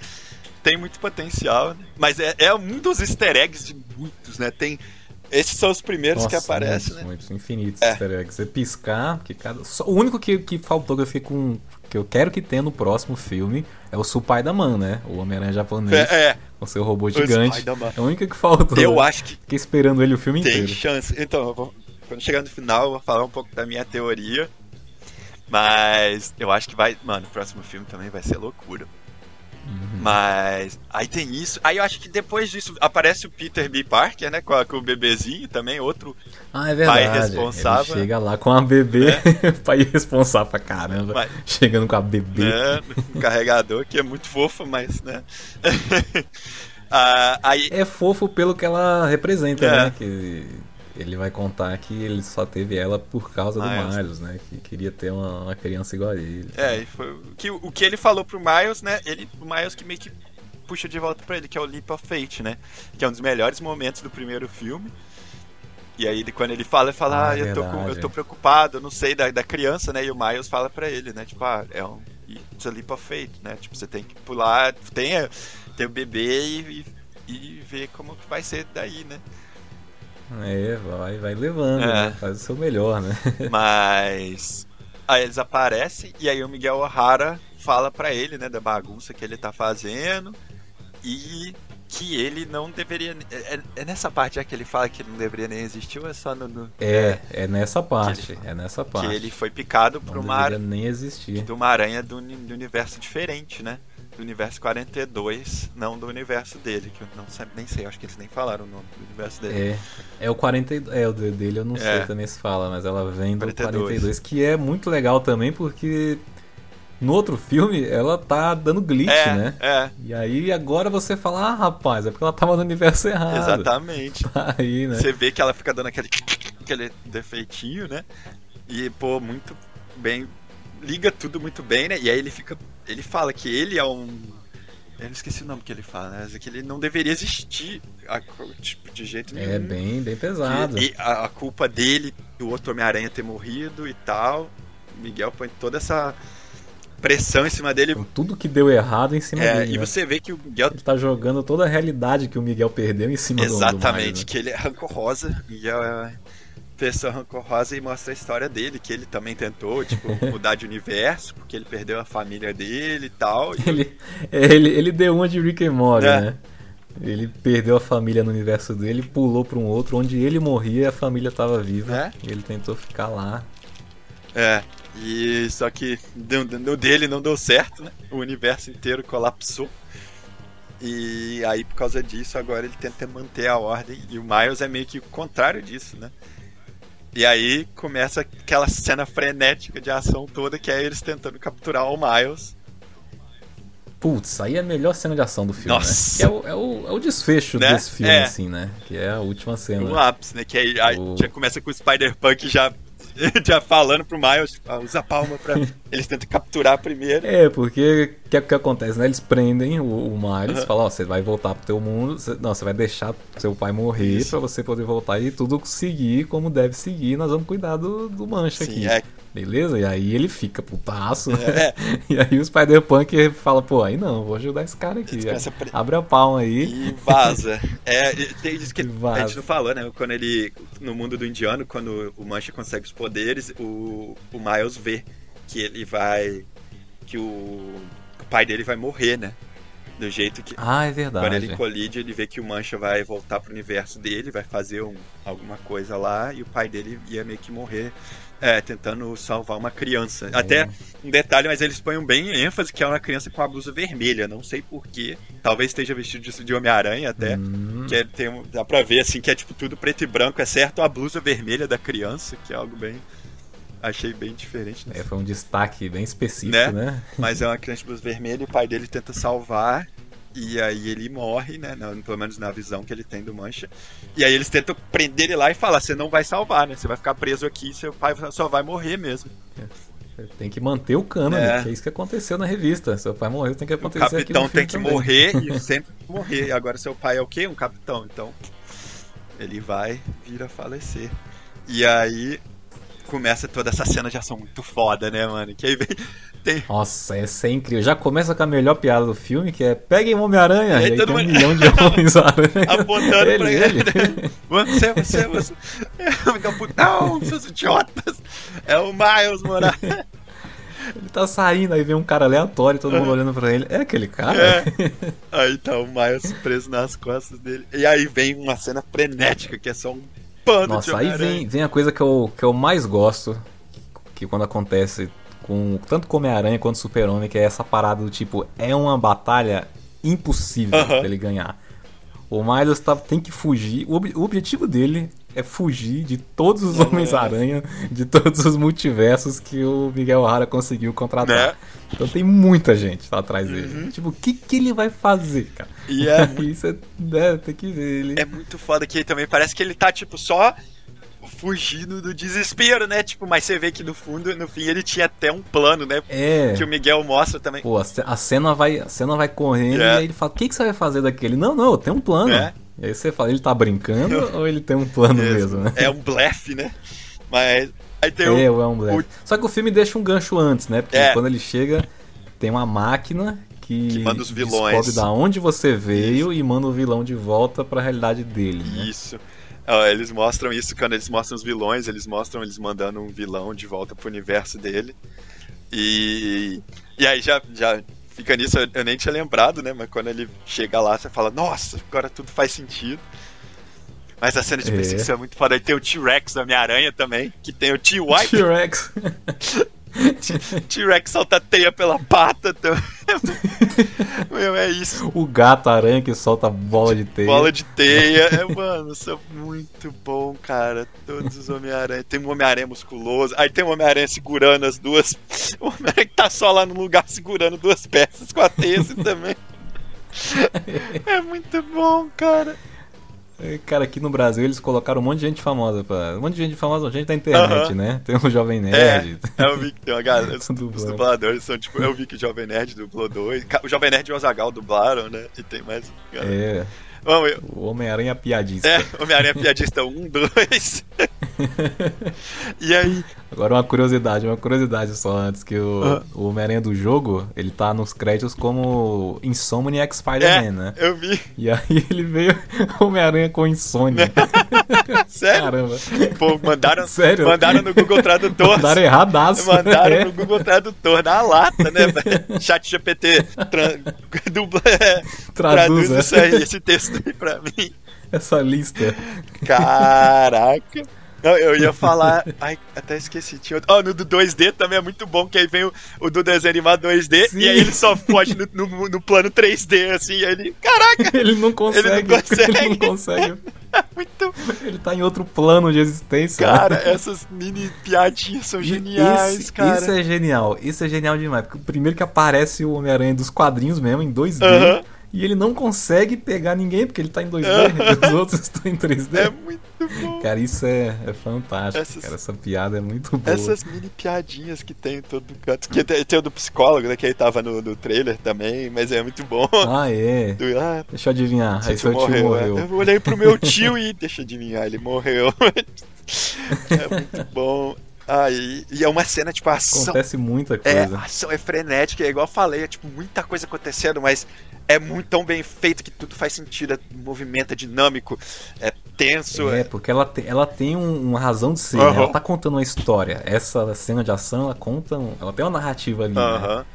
tem muito potencial. Né? Mas é, é um dos easter eggs de muitos, né? Tem. Esses são os primeiros que Nossa, aparecem, muitos, né? muitos, infinitos É. easter eggs. Você piscar, que cada. Só, o único que, que faltou que eu fiquei com. Que eu quero que tenha no próximo filme é o Spider-Man, né? O Homem-Aranha japonês. É, é. Com seu robô gigante. É o único que faltou. Eu acho que Fiquei esperando ele o filme tem inteiro. chance. Então, eu vou- quando chegar no final, eu vou falar um pouco da minha teoria. Mas eu acho que vai. Mano, o próximo filme também vai ser loucura. Uhum. Mas aí tem isso. Aí eu acho que depois disso aparece o Peter B. Parker, né? Com, a- com o bebezinho também, outro. Ah, é verdade. pai responsável. Ele chega lá com a bebê, pai responsável pra caramba. Mas- Chegando com a bebê. Né, um carregador que é muito fofo, mas, né? Ah, aí. É fofo pelo que ela representa, É. né? Que ele vai contar que ele só teve ela por causa do Miles. Miles, né? Que queria ter uma, uma criança igual a ele. É, e foi o que, o que ele falou pro Miles, né? Ele, o Miles que meio que puxa de volta pra ele, que é o Leap of Fate, né? Que é um dos melhores momentos do primeiro filme. E aí quando ele fala, ele fala, Ah, ah, é eu, tô com- eu tô preocupado, eu não sei, da, da criança, né? E o Miles fala pra ele, né? Tipo, ah, é um. It's a leap of fate, né? Tipo, você tem que pular, tem, tem o bebê e, e, e ver como que vai ser daí, né? É, vai, vai levando, É. né? Faz o seu melhor, né? Mas aí eles aparecem e aí o Miguel O'Hara fala pra ele, né, da bagunça que ele tá fazendo e que ele não deveria. É, é- é nessa parte é que ele fala que ele não deveria nem existir ou é só no. no- É, é nessa parte. Que ele- É nessa que parte. ele foi picado por Não uma, deveria ara- nem existir. de uma aranha do, do universo diferente, né? Do universo 42, não do universo dele, que eu não sei, nem sei, acho que eles nem falaram o nome do universo dele. É, é o 42. É, o de- dele eu não É. sei também se fala, mas ela vem do 42. 42, que é muito legal também porque no outro filme ela tá dando glitch, É, né? é, E aí agora você fala, ah, rapaz, é porque ela tava no universo errado. exatamente. Aí, né? Você vê que ela fica dando aquele, aquele defeitinho, né? E, pô, muito bem. Liga tudo muito bem, né? E aí ele fica. Ele fala que ele é um. Eu não esqueci o nome que ele fala, né? Mas que ele não deveria existir a, tipo, de jeito nenhum. É bem, bem pesado. E, e a, a culpa dele, do outro Homem-Aranha ter morrido e tal. Miguel põe toda essa pressão em cima dele. Com tudo que deu errado em cima É, dele. e né? você vê que o Miguel Ele tá jogando toda a realidade que o Miguel perdeu em cima do- do Exatamente, né? que ele é rancorosa e é pessoa rancorosa e mostra a história dele, que ele também tentou, tipo, mudar de universo, porque ele perdeu a família dele e tal. E, Ele, ele, ele deu uma de Rick and Morty, É. né? Ele perdeu a família no universo dele, pulou pra um outro, onde ele morria e a família tava viva. É. E ele tentou ficar lá. é, e só que no dele não deu certo, né? O universo inteiro colapsou. E aí, por causa disso, agora ele tenta manter a ordem. E o Miles é meio que o contrário disso, né? E aí começa aquela cena frenética de ação toda, que é eles tentando capturar o Miles. Putz, aí é a melhor cena de ação do filme, Nossa. né? É o, é o, é o desfecho Né? desse filme, É. assim, né? Que é a última cena. o ápice, né? Que aí, aí O- já começa com o Spider-Punk já, já falando pro Miles, ah, usa a palma pra. Eles tentam capturar primeiro. É, porque o que, que acontece, né? Eles prendem o, o Miles, Aham. falam, ó, você vai voltar pro teu mundo, você- não, você vai deixar seu pai morrer pra você poder voltar e tudo seguir como deve seguir, nós vamos cuidar do, do mancha Sim, aqui. é. Beleza? E aí ele fica putaço, né? É. E aí o Spider-Punk fala, pô, aí não, vou ajudar esse cara aqui. Pre- Abre a palma aí. E vaza. É, tem isso que vaza. a gente não falou, né? Quando ele. No mundo do indiano, quando o Mancha consegue os poderes, o, o Miles vê que ele vai. Que o, o pai dele vai morrer, né? Do jeito que. Ah, é verdade. Quando ele colide, ele vê que o Mancha vai voltar pro universo dele, vai fazer um- alguma coisa lá, e o pai dele ia meio que morrer é, tentando salvar uma criança. Até um detalhe, mas eles põem bem ênfase que é uma criança com a blusa vermelha, não sei porquê. Talvez esteja vestido de, de Homem-Aranha até. Hum, Que é, tem, dá pra ver assim que é tipo tudo preto e branco, exceto a blusa vermelha da criança, que é algo bem. Achei bem diferente. É, foi um destaque bem específico, Né? né? Mas é uma criança de luz vermelha e o pai dele tenta salvar. E aí ele morre, né? na- pelo menos na visão que ele tem do Mancha. E aí eles tentam prender ele lá e falar: você não vai salvar, né? Você vai ficar preso aqui, seu pai só vai morrer mesmo. Tem que manter o cânone, É. que é isso que aconteceu na revista. Seu pai morreu, tem que O acontecer aqui capitão no tem que também. morrer e sempre morrer. E agora seu pai é o quê? Um capitão. Então ele vai vir a falecer. E aí começa toda essa cena de ação muito foda, né, mano? Que aí vem. Tem, Nossa, essa é incrível. Já começa com a melhor piada do filme, que é peguem Homem-Aranha. Aí aí todo tem um mundo- milhão de Homens-Aranha. apontando ele, pra ele. ele. Você, você, você. Fica puto. Não, seus idiotas. É o Miles Morales. Ele tá saindo, aí vem um cara aleatório, todo mundo olhando pra ele. É aquele cara? É. Aí tá o Miles preso nas costas dele. E aí vem uma cena frenética, que é só um pano Nossa, aí vem, vem a coisa que eu, que eu mais gosto, que quando acontece com tanto com Homem-Aranha quanto Super-Homem, que é essa parada do tipo, é uma batalha impossível Aham. dele ganhar. O Miles tá, tem que fugir. O, ob- o objetivo dele é fugir de todos os Não, Homens-Aranha, de todos os multiversos que o Miguel O'Hara conseguiu contratar. Né? Uhum. Então tem muita gente lá atrás dele. Tipo, o que, que ele vai fazer, cara? E é Isso é, é, tem que ver. Ele... É muito foda que também parece que ele tá, tipo, só fugindo do desespero, né? Tipo, mas você vê que no fundo, no fim, ele tinha até um plano, né? É. Que o Miguel mostra também. Pô, a ce- a cena vai, a cena vai correndo É. e aí ele fala: O que, que você vai fazer daquele? Não, não, tenho um plano. É. E aí você fala: Ele tá brincando ou ele tem um plano mesmo, né? É um blefe, né? Mas aí tem É, o, é um blefe. o- Só que o filme deixa um gancho antes, né? Porque É. quando ele chega, tem uma máquina que, Que manda os vilões. descobre da onde você veio e manda o vilão de volta pra realidade dele, né? Isso. Eles mostram isso quando eles mostram os vilões, eles mostram eles mandando um vilão de volta pro universo dele. E, e aí já, já fica nisso, eu, nem tinha lembrado, né? Mas quando ele chega lá, você fala, nossa, agora tudo faz sentido. Mas a cena de É. perseguição é muito foda. Aí tem o T-Rex da Homem-Aranha também, que tem o T-White. T-Rex. T-Rex solta teia pela pata também. Meu, é isso. o gato aranha que solta bola de teia. Bola de teia. É, mano, isso é muito bom, cara. Todos os Homem-Aranha. Tem um Homem-Aranha musculoso. Aí tem um Homem-Aranha segurando as duas. O Homem-Aranha que tá só lá no lugar segurando duas peças com a teia assim também. É muito bom, cara. É, Cara, aqui no Brasil eles colocaram um monte de gente famosa. Pra... Um monte de gente famosa, gente da internet, né? Tem um Jovem É, Nerd. eu vi que tem uma galera. Os, dubladores são tipo. Eu vi que o Jovem Nerd dublou dois. O Jovem Nerd e o Ozagal dublaram, né? E tem mais. É, Vamos, eu- o Homem-Aranha piadista. É, Homem-Aranha Piadista 1, 2. e aí, Agora uma curiosidade, uma curiosidade só antes, que o, o Homem-Aranha do jogo, ele tá nos créditos como Insomniac Spider-Man, é, né? eu vi. E aí ele veio Homem-Aranha com insônia. Sério? Caramba. Pô, mandaram, Sério? mandaram no Google Tradutor. Mandaram erradaço. Mandaram É. no Google Tradutor, na lata, né? velho? Chat GPT tran- dubla, é, traduz Traduza. isso aí, esse texto aí pra mim. Essa lista. Caraca. Não, eu ia falar. Ai, até esqueci. Tinha outro. Ó, no do 2D também é muito bom, que aí vem o, o do desenho animado 2D Sim. e aí ele só foge no, no, no plano 3D, assim, e aí ele. Caraca! Ele não consegue. Ele não consegue. Ele não consegue. Muito. Ele tá em outro plano de existência. Cara, essas mini piadinhas são geniais, esse, cara. Isso é genial, isso é genial demais. Porque o primeiro que aparece o Homem-Aranha dos quadrinhos mesmo, em 2D, Aham. E ele não consegue pegar ninguém porque ele tá em 2D, Aham. e os outros estão em 3D. É muito bom. Cara, isso é, é fantástico, Essas- cara. Essa piada é muito boa. Essas mini piadinhas que tem em todo canto. Que tem, tem o do psicólogo, né? Que aí tava no, no trailer também, mas é muito bom. Ah, é. Do, ah, Deixa eu adivinhar. Aí seu seu tio morreu. é. Eu olhei pro meu tio e deixa eu adivinhar, ele morreu. é muito bom. Ah, e, é uma cena, tipo, ação. Acontece muita É, coisa. a ação é frenética, é igual eu falei, é tipo muita coisa acontecendo, mas é muito tão bem feito que tudo faz sentido, é movimento, é dinâmico, é tenso. É, É, porque ela, te- ela tem um- uma razão de ser, Aham. né? Ela tá contando uma história. Essa cena de ação, ela conta. um- ela tem uma narrativa ali, né? Aham.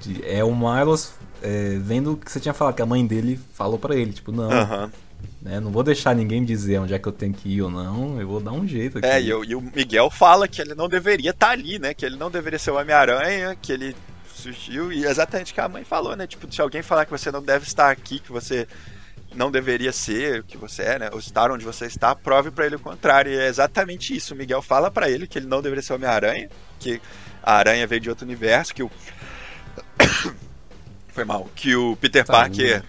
De- é o Miles é, vendo o que você tinha falado, que a mãe dele falou pra ele, tipo, não, Aham. Né, não vou deixar ninguém dizer onde é que eu tenho que ir ou não, eu vou dar um jeito aqui. É, e, o- e o Miguel fala que ele não deveria estar ali, né? Que ele não deveria ser o Homem-Aranha, que ele surgiu, e exatamente o que a mãe falou, né? Tipo, se alguém falar que você não deve estar aqui, que você não deveria ser o que você é, né? Ou estar onde você está, prove para ele o contrário. E é exatamente isso. O Miguel fala para ele que ele não deveria ser Homem-Aranha, que a aranha veio de outro universo, que o. Foi mal. Que o Peter Tá, Parker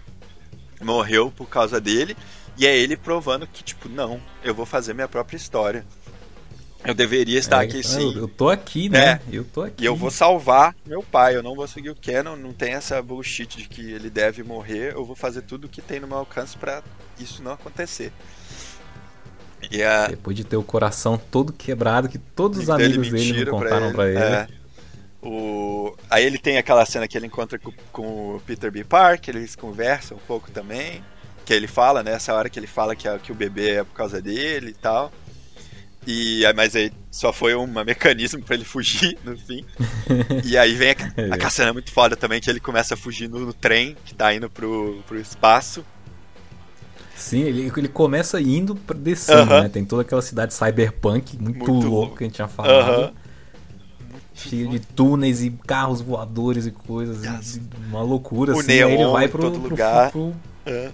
morreu por causa dele. E é ele provando que, tipo, não, eu vou fazer minha própria história. Eu deveria estar É, aqui eu- sim. Eu tô aqui, né? Eu tô aqui. E eu vou salvar meu pai, eu não vou seguir o Canon, não tem essa bullshit de que ele deve morrer, eu vou fazer tudo o que tem no meu alcance pra isso não acontecer. E a, Depois de ter o coração todo quebrado, que todos os então ele amigos dele não contaram pra ele. É. O... Aí ele tem aquela cena que ele encontra com, com o Peter B. Park, eles conversam um pouco também. Que ele fala, né? Essa hora que ele fala que, a- que o bebê é por causa dele e tal. E, mas aí só foi um mecanismo pra ele fugir no fim. E aí vem a, É. a cena muito foda também, que ele começa a fugir no, no trem que tá indo pro, pro espaço. Sim, ele, ele começa indo descendo, Aham. né? Tem toda aquela cidade cyberpunk muito, Muito louco. que a gente tinha falado. Aham. Cheio de túneis e carros voadores e coisas. Yes. uma loucura, O assim. Aí ele neon vai pro, pro- lugar. pro- É.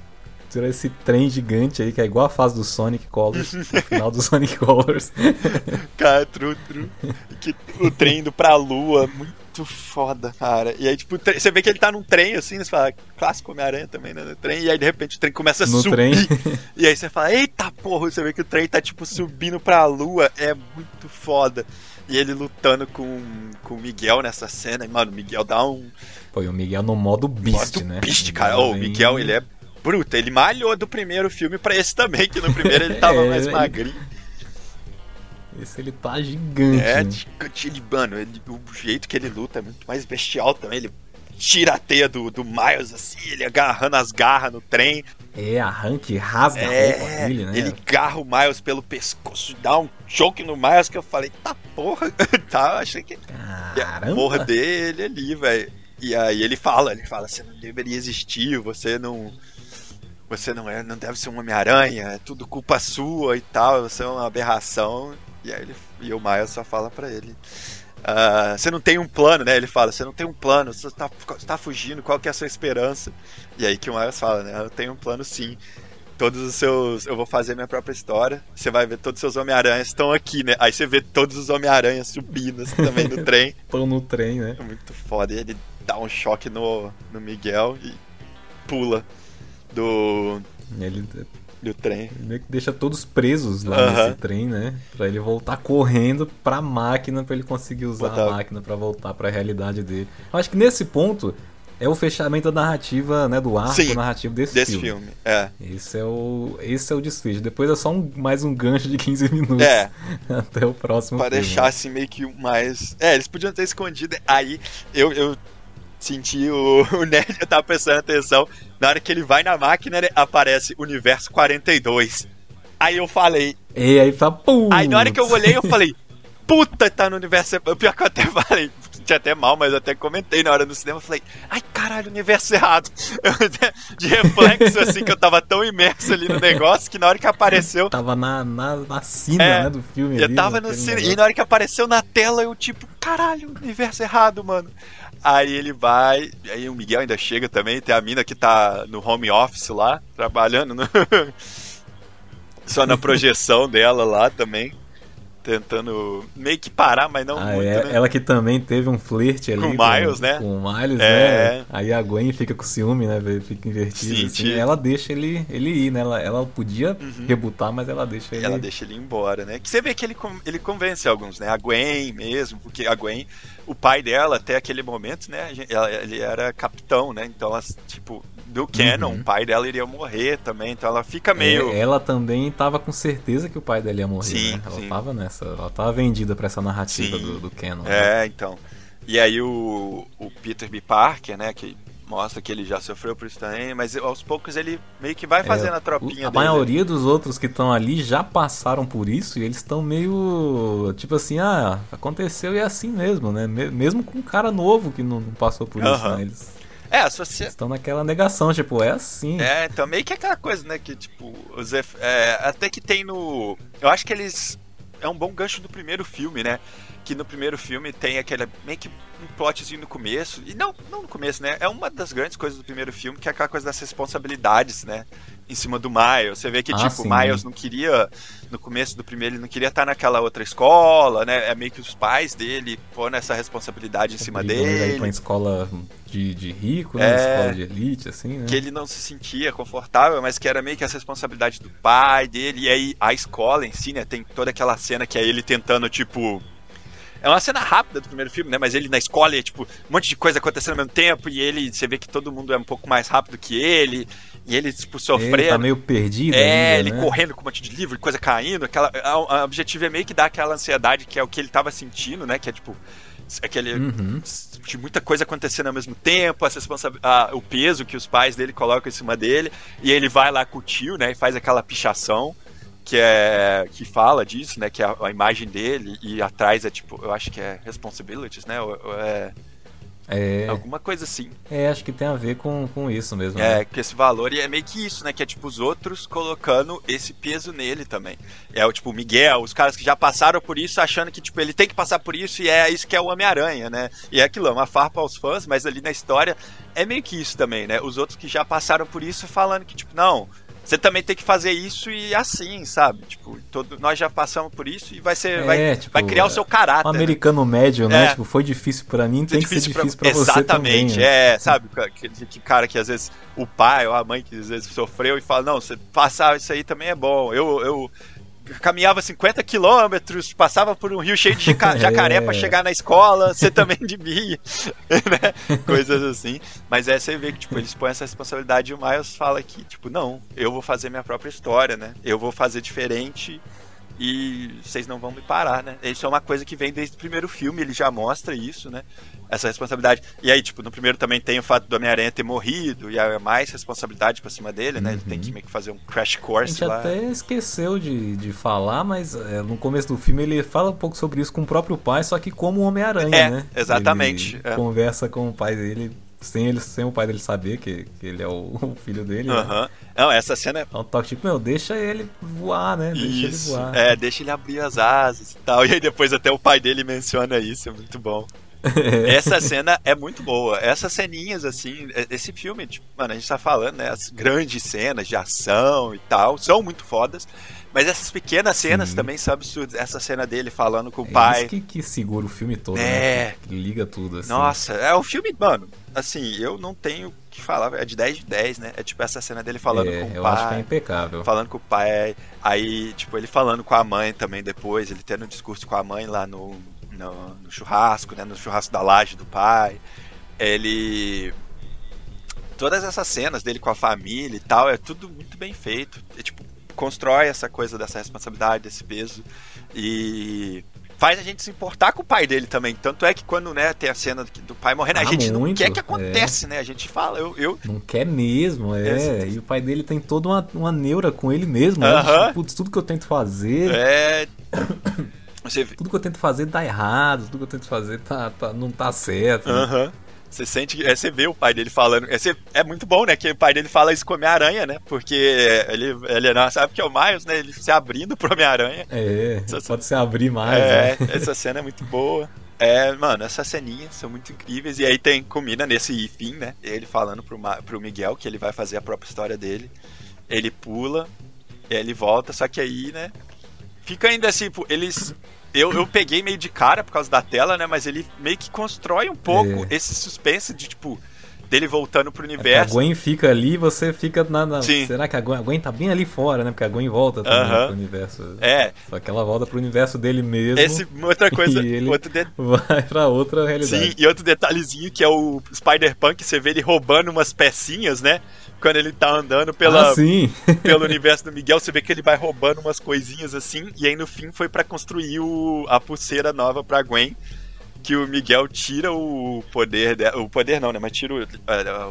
pro- esse trem gigante aí, que é igual a fase do Sonic Colors, no final do Sonic Colors. Cara, tru, tru. Que, o trem indo pra lua, muito foda, cara. E aí, tipo, tre- você vê que ele tá num trem, assim, você fala, clássico Homem-Aranha também, né? No trem, e aí de repente o trem começa a No subir. trem. E aí você fala, eita porra, você vê que o trem tá, tipo, subindo pra lua. É muito foda. E ele lutando com, com o Miguel nessa cena. E, mano, o Miguel dá um. Foi o Miguel no modo Beast, modo né? Beast, cara. Ô, o Miguel, ele é bruto. Ele malhou do primeiro filme pra esse também, que no primeiro ele tava É, mais ele- magrinho. Esse ele tá gigante. É, né? gigante, ele, mano, ele- o jeito que ele luta é muito mais bestial também. Ele tira a teia do, do Miles, assim, ele agarrando as garras no trem. É, arranque, rasga a roupa É, dele, né? ele agarra o Miles pelo pescoço, dá um choque no Miles que eu falei, tá porra, tá, achei que ia Caramba! morder ele ali, velho. E aí ele fala, ele fala, você não deveria existir, você não. Você não é, não deve ser um Homem-Aranha, é tudo culpa sua e tal, você é uma aberração. E aí ele, e o Miles só fala pra ele. "Ah, você não tem um plano, né? Ele fala, você não tem um plano, você tá, você tá fugindo, qual que é a sua esperança? E aí que o Miles fala, né? Eu tenho um plano sim. Todos os seus. Eu vou fazer minha própria história. Você vai ver todos os seus Homem-Aranhas estão aqui, né? Aí você vê todos os Homem-Aranhas subindo assim, também no trem. Pão no trem, né? É muito foda. E ele dá um choque no, no Miguel e pula do, Ele do trem. meio que deixa todos presos lá nesse trem, né? Pra ele voltar correndo pra máquina, pra ele conseguir usar Botar- a máquina pra voltar pra realidade dele. Eu acho que nesse ponto é o fechamento da narrativa, né? Do arco Sim, narrativo desse, Desse filme. filme. É. Esse é o, esse é o desfecho. Depois é só um, mais um gancho de 15 minutos É. até o próximo Pra filme. deixar assim meio que mais. É, eles podiam ter escondido. Aí eu, eu senti o, o Nerd, eu tava prestando atenção. Na hora que ele vai na máquina, aparece Universo 42. Aí eu falei. E aí tá pum. Aí na hora que eu olhei, eu falei. Puta, tá no universo. O pior que eu até falei. Tinha até mal, mas eu até comentei na hora do cinema. Eu falei, ai caralho, universo errado. Eu de reflexo, assim, que eu tava tão imerso ali no negócio que na hora que apareceu. Tava na, na, na sina, É, né, do filme. Eu ali, tava no naquele cine, e na hora que apareceu na tela, eu tipo, caralho, universo errado, mano. Aí ele vai, aí o Miguel ainda chega também, tem a mina que tá no home office lá, trabalhando no... só na projeção dela lá também, tentando meio que parar, mas não Ah, muito, é, né? Ela que também teve um flerte ali Com o Miles, né? Com o Miles, É. né? Aí a Gwen fica com ciúme, né? Fica invertida. Sim, assim. sim. Ela deixa ele, ele ir, né? Ela, ela podia Uhum. rebutar, mas ela deixa ele ela deixa ele embora, né? Que você vê que ele, ele convence alguns, né? A Gwen mesmo, porque a Gwen, o pai dela, até aquele momento, né? ele era capitão, né? Então, tipo, do Canon, Uhum. o pai dela iria morrer também, então ela fica meio. É, ela também tava com certeza que o pai dela ia morrer, Sim, né? Ela sim. tava nessa, ela tava vendida pra essa narrativa Sim. do, do Canon. né? É, então. E aí o, o Peter B. Parker, né? Que mostra que ele já sofreu por isso também, mas aos poucos ele meio que vai fazendo É, a tropinha A dele. maioria dos outros que estão ali já passaram por isso e eles estão meio. Tipo assim, ah, aconteceu e é assim mesmo, né? Me- Mesmo com um cara novo que não não passou por isso, Aham. né? Eles É, se você. estão naquela negação, tipo, é assim. É, então meio que aquela coisa, né? Que tipo, os é, até que tem no. Eu acho que eles. É um bom gancho do primeiro filme, né? Que no primeiro filme tem aquele meio que um plotzinho no começo. E não, não no começo, né? É uma das grandes coisas do primeiro filme, que é aquela coisa das responsabilidades, né? Em cima do Miles. Você vê que, Ah, tipo, o. Miles não queria, no começo do primeiro, ele não queria estar naquela outra escola, né? É meio que os pais dele pondo essa responsabilidade em cima Brigando aí pra uma dele. escola de, de rico, né? É. Escola de elite, assim, né? Que ele não se sentia confortável, mas que era meio que essa responsabilidade do pai dele. E aí a escola em si, né? Tem toda aquela cena que é ele tentando, tipo. É uma cena rápida do primeiro filme, né? Mas ele na escola e, tipo, um monte de coisa acontecendo ao mesmo tempo. E ele, você vê que todo mundo é um pouco mais rápido que ele. E ele, tipo, sofrendo. Ele tá meio perdido É, ainda, ele né? correndo com um monte de livro, e coisa caindo. Aquela, a- a- o objetivo é meio que dar aquela ansiedade que é o que ele tava sentindo, né? Que é tipo. Aquele. Uhum. De muita coisa acontecendo ao mesmo tempo, essa responsa- a- o peso que os pais dele colocam em cima dele. E ele vai lá com o tio, né? E faz aquela pichação. Que é. Que fala disso, né? Que é a, a imagem dele. E atrás é tipo. Eu acho que é responsibilities, né? Ou, ou é. É, Alguma coisa assim. é, acho que tem a ver com, com isso mesmo. né? É, com esse valor, e é meio que isso, né? Que é tipo os outros colocando esse peso nele também. É o tipo o Miguel, os caras que já passaram por isso, achando que tipo ele tem que passar por isso, e é isso que é o Homem-Aranha, né? E é aquilo, é uma farpa aos fãs, mas ali na história é meio que isso também, né? Os outros que já passaram por isso falando que, tipo, não. Você também tem que fazer isso e assim, sabe? Tipo, todo, nós já passamos por isso e vai ser. É, vai, tipo, vai criar o seu caráter. Um né? americano médio, né? É. Tipo, foi difícil pra mim, tem que ser difícil pra, pra- você Exatamente, também. né? é, sabe? Que, que cara que às vezes o pai ou a mãe que às vezes sofreu e fala, não, você passar isso aí também é bom. Eu, eu caminhava 50 quilômetros, passava por um rio cheio de jaca- É. jacaré pra chegar na escola, você também devia, né? Coisas assim. Mas é, você vê que, tipo, eles põem essa responsabilidade e o Miles fala que, tipo, não, eu vou fazer minha própria história, né? Eu vou fazer diferente e vocês não vão me parar, né? Isso é uma coisa que vem desde o primeiro filme, ele já mostra isso, né? Essa responsabilidade. E aí, tipo, no primeiro também tem o fato do Homem-Aranha ter morrido, e é mais responsabilidade pra cima dele, né? Ele tem que meio que fazer um crash A course gente lá. até esqueceu de, de falar, mas é, no começo do filme ele fala um pouco sobre isso com o próprio pai, só que como Homem-Aranha, É, né? exatamente, Ele é. conversa com o pai dele, sem, ele, sem o pai dele saber que, que ele é o, o filho dele. né? Aham. Não, essa cena é. Dá um toque tipo, meu, deixa ele voar, né? Deixa ele Isso. voar. É, deixa ele abrir as asas e tal. E aí depois até o pai dele menciona isso, é muito bom. Essa cena é muito boa. Essas ceninhas, assim, é- esse filme, tipo, mano, a gente tá falando, né? As grandes cenas de ação e tal, são muito fodas. Mas essas pequenas cenas Sim. também são absurdas. Essa cena dele falando com o É pai. isso que, que segura o filme todo, É. né? Que liga tudo, assim. Nossa, é um filme, mano. Assim, eu não tenho o que falar. É de 10 de 10, né? É tipo essa cena dele falando É, com o eu pai. acho que é impecável. falando com o pai, aí, tipo, ele falando com a mãe também depois, ele tendo um discurso com a mãe lá no, no, no churrasco, né, no churrasco da laje do pai, ele... Todas essas cenas dele com a família e tal, é tudo muito bem feito, é, tipo, constrói essa coisa dessa responsabilidade, desse peso, e faz a gente se importar com o pai dele também, tanto é que quando, né, tem a cena do pai morrendo, a Ah, gente não muito, quer que é. acontece, né, a gente fala, eu, eu Não quer mesmo, é. É. E o pai dele tem toda uma, uma neura com ele mesmo. né? Aham. Tipo, Putz, tudo que eu tento fazer, é... Você tudo que eu tento fazer dá errado, tudo que eu tento fazer tá, tá- não tá certo. né? Aham. Você sente é, você vê o pai dele falando. É, você- é muito bom, né? Que o pai dele fala isso com Homem-Aranha, né? Porque ele, ele não sabe que é o Miles, né? Ele se abrindo pro Homem-Aranha. É, Essa- pode se abrir mais, É, né? essa cena é muito boa. É, mano, essas ceninhas são muito incríveis. E aí tem, combina nesse fim, né? Ele falando pro, pro Miguel que ele vai fazer a própria história dele. Ele pula, e ele volta, só que aí, né? Fica ainda assim, pô, eles. Eu, eu peguei meio de cara por causa da tela, né? Mas ele meio que constrói um pouco É. esse suspense de, tipo, dele voltando pro É porque a universo. Gwen fica ali você fica na. na-. Será que a Gwen, a Gwen tá bem ali fora, né? Porque a Gwen volta também Aham. pro universo. É, Só que ela volta pro universo dele mesmo. esse, outra coisa, ele- outro de- Vai pra outra realidade. Sim, e outro detalhezinho que é o Spider-Punk, você vê ele roubando umas pecinhas, né? Quando ele tá andando pela, Ah, pelo universo do Miguel, você vê que ele vai roubando umas coisinhas assim, e aí no fim foi pra construir o, a pulseira nova pra Gwen, que o Miguel tira o poder dela, o poder não, né, mas tira o, a-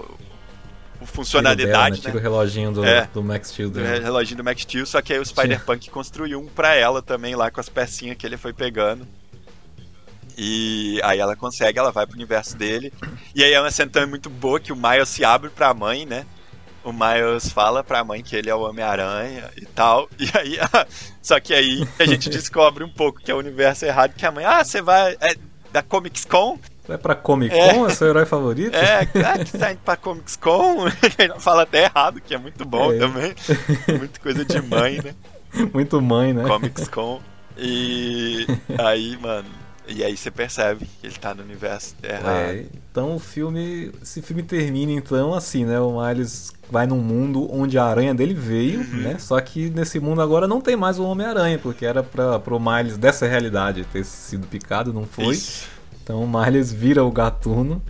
o Tira funcionalidade, dela, né? né? Tira o reloginho do, É. do Max Steel do dela. reloginho do Max Steel, só que aí o Spider-Punk construiu um pra ela também lá com as pecinhas que ele foi pegando. E aí ela consegue, ela vai pro universo dele. E aí é uma cena muito boa que o Miles se abre pra mãe, né? O Miles fala pra mãe que ele é o Homem-Aranha e tal. E aí, só que aí a gente descobre um pouco que é o universo errado, que a mãe, ah, você vai é, da Comics Con? É pra Comic Con? É, é seu herói favorito? É, claro que tá indo pra Comics Con. Fala até errado, que é muito bom é. também. Muito coisa de mãe, né? Muito mãe, né? Comics Con. E aí, mano, e aí você percebe que ele tá no universo errado. É, então o filme. Esse filme termina então assim, né? O Miles vai num mundo onde a aranha dele veio, uhum. né? Só que nesse mundo agora não tem mais o Homem-Aranha, porque era pra, pro Miles dessa realidade ter sido picado, não foi. Isso. Então o Miles vira o gatuno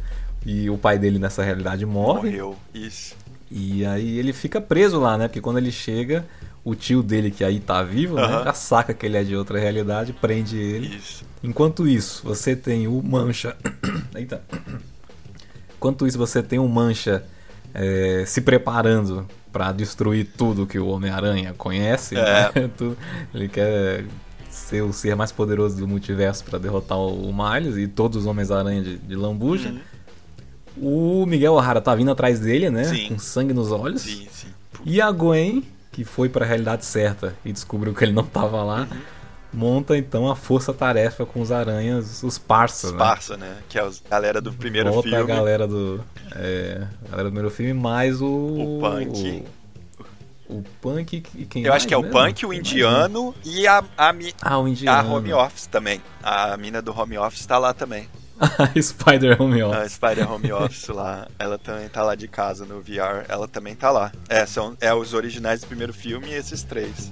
e o pai dele nessa realidade morre. Morreu, isso. E aí ele fica preso lá, né? Porque quando ele chega, o tio dele, que aí tá vivo, uhum. né? Já saca que ele é de outra realidade, prende ele. Isso. Enquanto isso, você tem o Mancha. Eita. Enquanto isso, você tem o Mancha é, se preparando para destruir tudo que o Homem-Aranha conhece. É. Né? ele quer ser o ser mais poderoso do multiverso para derrotar o Miles e todos os Homens-Aranha de, de Lambuja. Uhum. O Miguel O'Hara tá vindo atrás dele, né? Sim. Com sangue nos olhos. Sim, sim. E a Gwen, que foi para a realidade certa e descobriu que ele não tava lá. Uhum monta então a força-tarefa com os aranhas, os parsas, os né? Parça, né? Que é a galera do primeiro Volta filme. a galera do. É, a galera do primeiro filme, mais o. O Punk. O, o Punk e quem Eu acho que é mesmo? o Punk, o Indiano e a, a, ah, o indiano. a Home Office também. A mina do Home Office tá lá também. a Spider Home Office. A Spider Home Office lá, ela também tá lá de casa no VR, ela também tá lá. É, são é os originais do primeiro filme e esses três.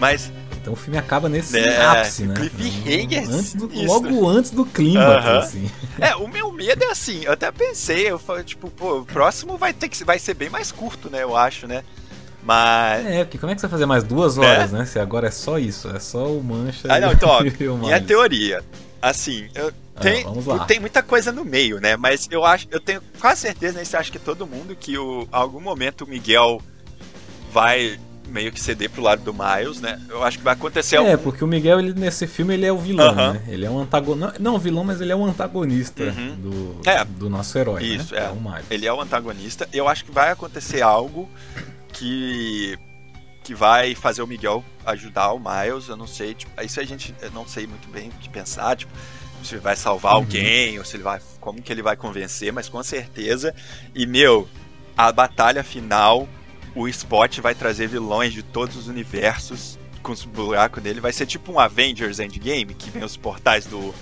Mas então o filme acaba nesse é, ápice, né? Cliffhanger. Antes do, logo antes do clímax, uh -huh. assim. É, o meu medo é assim, eu até pensei, eu falei, tipo, pô, o próximo vai ter que vai ser bem mais curto, né? Eu acho, né? Mas. É, porque como é que você vai fazer mais duas é. horas, é. né? Se agora é só isso, é só o mancha. Ah, não, então, ó, minha teoria. Assim, eu, ah, tem, ah, tem muita coisa no meio, né? Mas eu acho, eu tenho quase certeza, né? Você acha que todo mundo que o, algum momento o Miguel vai meio que ceder pro lado do Miles, né? Eu acho que vai acontecer É, algum... porque o Miguel, ele, nesse filme, ele é o vilão, uh -huh. né? Ele é um antagonista. Não, vilão, mas ele é o antagonista uh -huh. do, é. do nosso herói. Né? Isso, né? é. é o Miles. Ele é o antagonista. Eu acho que vai acontecer algo que. que vai fazer o Miguel ajudar o Miles. Eu não sei, tipo, isso a gente. Eu não sei muito bem o que pensar, tipo. Se ele vai salvar uhum. alguém, ou se ele vai. Como que ele vai convencer, mas com certeza. E, meu, a batalha final o Spot vai trazer vilões de todos os universos com os buracos dele. Vai ser tipo um Avengers Endgame, que vem os portais do,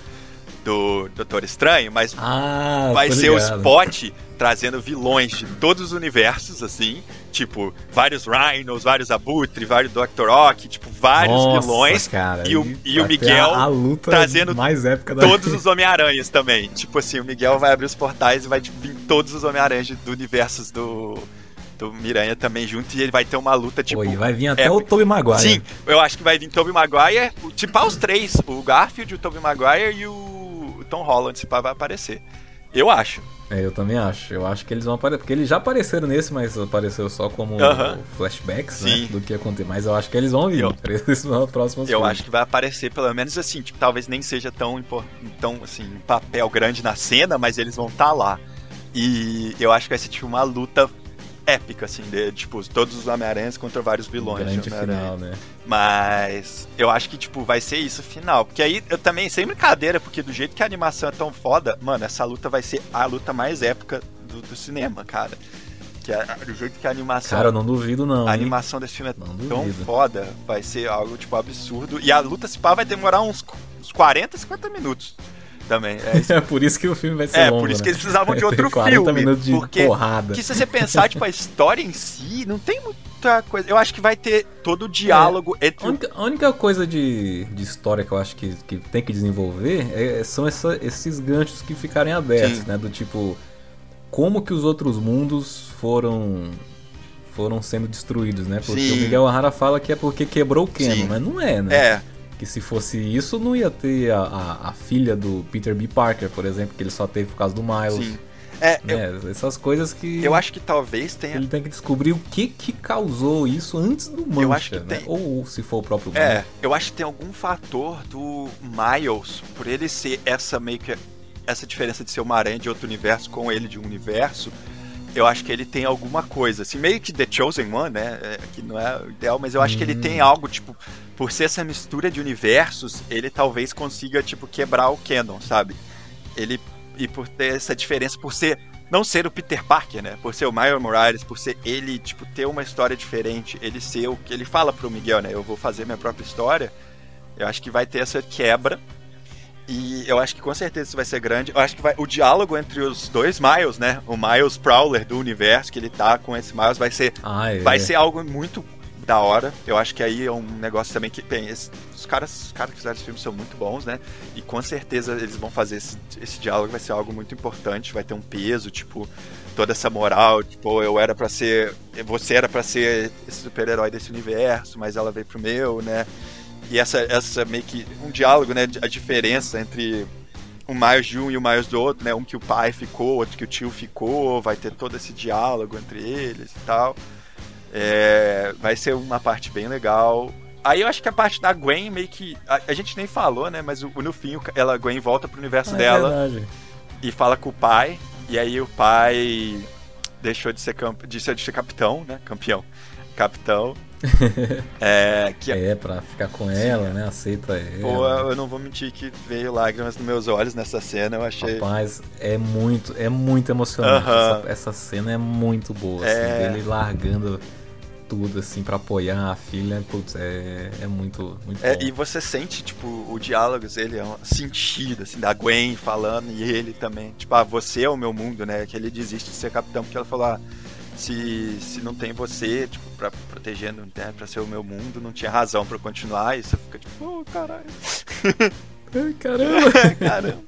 do Doutor Estranho, mas ah, vai ser ligado. o Spot trazendo vilões de todos os universos, assim, tipo, vários Rhinos, vários Abutre, vários Dr. Ock, tipo, vários Nossa, vilões. Cara, e, o, e o Miguel a, a trazendo mais épica da todos os Homem-Aranhas também. Tipo assim, o Miguel vai abrir os portais e vai tipo, vir todos os Homem-Aranhas do universo do do Miranha também junto e ele vai ter uma luta tipo. Oi, vai vir até é, o Tobey Maguire. Sim, eu acho que vai vir Tobey Maguire, tipo os três, o Garfield, o Tobey Maguire e o Tom Holland, se pá, vai aparecer. Eu acho. É, eu também acho. Eu acho que eles vão aparecer. Porque eles já apareceram nesse, mas apareceu só como uh -huh. flashbacks, né? Do que acontecer. Mas eu acho que eles vão vir. Eu, no próximo Eu acho que vai aparecer, pelo menos assim, tipo, talvez nem seja tão, tão assim, um papel grande na cena, mas eles vão estar tá lá. E eu acho que vai ser tipo uma luta épica, assim, de, tipo, todos os Homem-Aranhas contra vários vilões. Grande final, né? Mas eu acho que, tipo, vai ser isso final. Porque aí eu também, sem brincadeira, porque do jeito que a animação é tão foda, mano, essa luta vai ser a luta mais épica do, do cinema, cara. Que é, do jeito que a animação. Cara, eu não duvido, não. A hein? animação desse filme é não tão duvido. foda, vai ser algo, tipo, absurdo. E a luta, se pá, vai demorar uns, uns 40, 50 minutos também. É, é, por isso que o filme vai ser é, longo. É, por isso né? que eles precisavam de outro filme. Minutos de porque porrada. que se você pensar, tipo, a história em si, não tem muita coisa. Eu acho que vai ter todo o diálogo é, entre. A única, a única, coisa de, de história que eu acho que, que tem que desenvolver é, são essa, esses ganchos que ficarem abertos, Sim. né? Do tipo, como que os outros mundos foram foram sendo destruídos, né? Porque Sim. o Miguel O'Hara fala que é porque quebrou o Canon, mas não é, né? É. Que se fosse isso, não ia ter a, a, a, filha do Peter B. Parker, por exemplo, que ele só teve por causa do Miles. Sim. É, né? eu, Essas coisas que. Eu acho que talvez tenha. Ele tem que descobrir o que que causou isso antes do Mancha, eu acho que né? Tem... Ou, se for o próprio Mancha. É, eu acho que tem algum fator do Miles, por ele ser essa meio que. Essa diferença de ser uma aranha de outro universo com ele de um universo eu acho que ele tem alguma coisa, assim, meio que The Chosen One, né? É, que não é o ideal, mas eu acho hum. que ele tem hum. algo, tipo, por ser essa mistura de universos, ele talvez consiga, tipo, quebrar o canon, sabe? Ele. E por ter essa diferença, por ser. Não ser o Peter Parker, né? Por ser o Miles Morales, por ser ele, tipo, ter uma história diferente, ele ser o que ele fala pro Miguel, né? Eu vou fazer minha própria história. Eu acho que vai ter essa quebra e eu acho que com certeza isso vai ser grande. Eu acho que vai, o diálogo entre os dois Miles, né? O Miles Prowler do universo que ele tá com esse Miles vai ser ah, é. vai ser algo muito da hora. Eu acho que aí é um negócio também que bem, esse, os caras, os caras que fizeram esse filme são muito bons, né? E com certeza eles vão fazer esse, esse diálogo vai ser algo muito importante, vai ter um peso, tipo, toda essa moral, tipo, eu era para ser, você era para ser esse super-herói desse universo, mas ela veio pro meu, né? E essa, essa meio que um diálogo, né? A diferença entre o Miles de um e o Miles do outro, né? Um que o pai ficou, outro que o tio ficou, vai ter todo esse diálogo entre eles e tal. É, vai ser uma parte bem legal. Aí eu acho que a parte da Gwen meio que. A, a gente nem falou, né? Mas o, no fim ela, a Gwen volta pro universo ah, é dela é e fala com o pai. E aí o pai deixou de ser, camp... de ser, de ser capitão, né? Campeão. Capitão. é, que... é, pra ficar com ela, né? Aceita ela. Pô, eu não vou mentir que veio lágrimas nos meus olhos nessa cena, eu achei. Rapaz, é muito, é muito emocionante. Uh -huh. essa, essa, cena é muito boa, assim, é... assim, dele largando tudo, assim, para apoiar a filha, putz, é, é muito, muito é, bom. E você sente, tipo, o diálogo dele é um sentido, assim, da Gwen falando e ele também. Tipo, ah, você é o meu mundo, né? Que ele desiste de ser capitão porque ela falou, ah, se, se não tem você, tipo, pra, protegendo, né, pra ser o meu mundo, não tinha razão pra continuar, e você fica tipo, oh, caralho. Ai, caramba! caramba!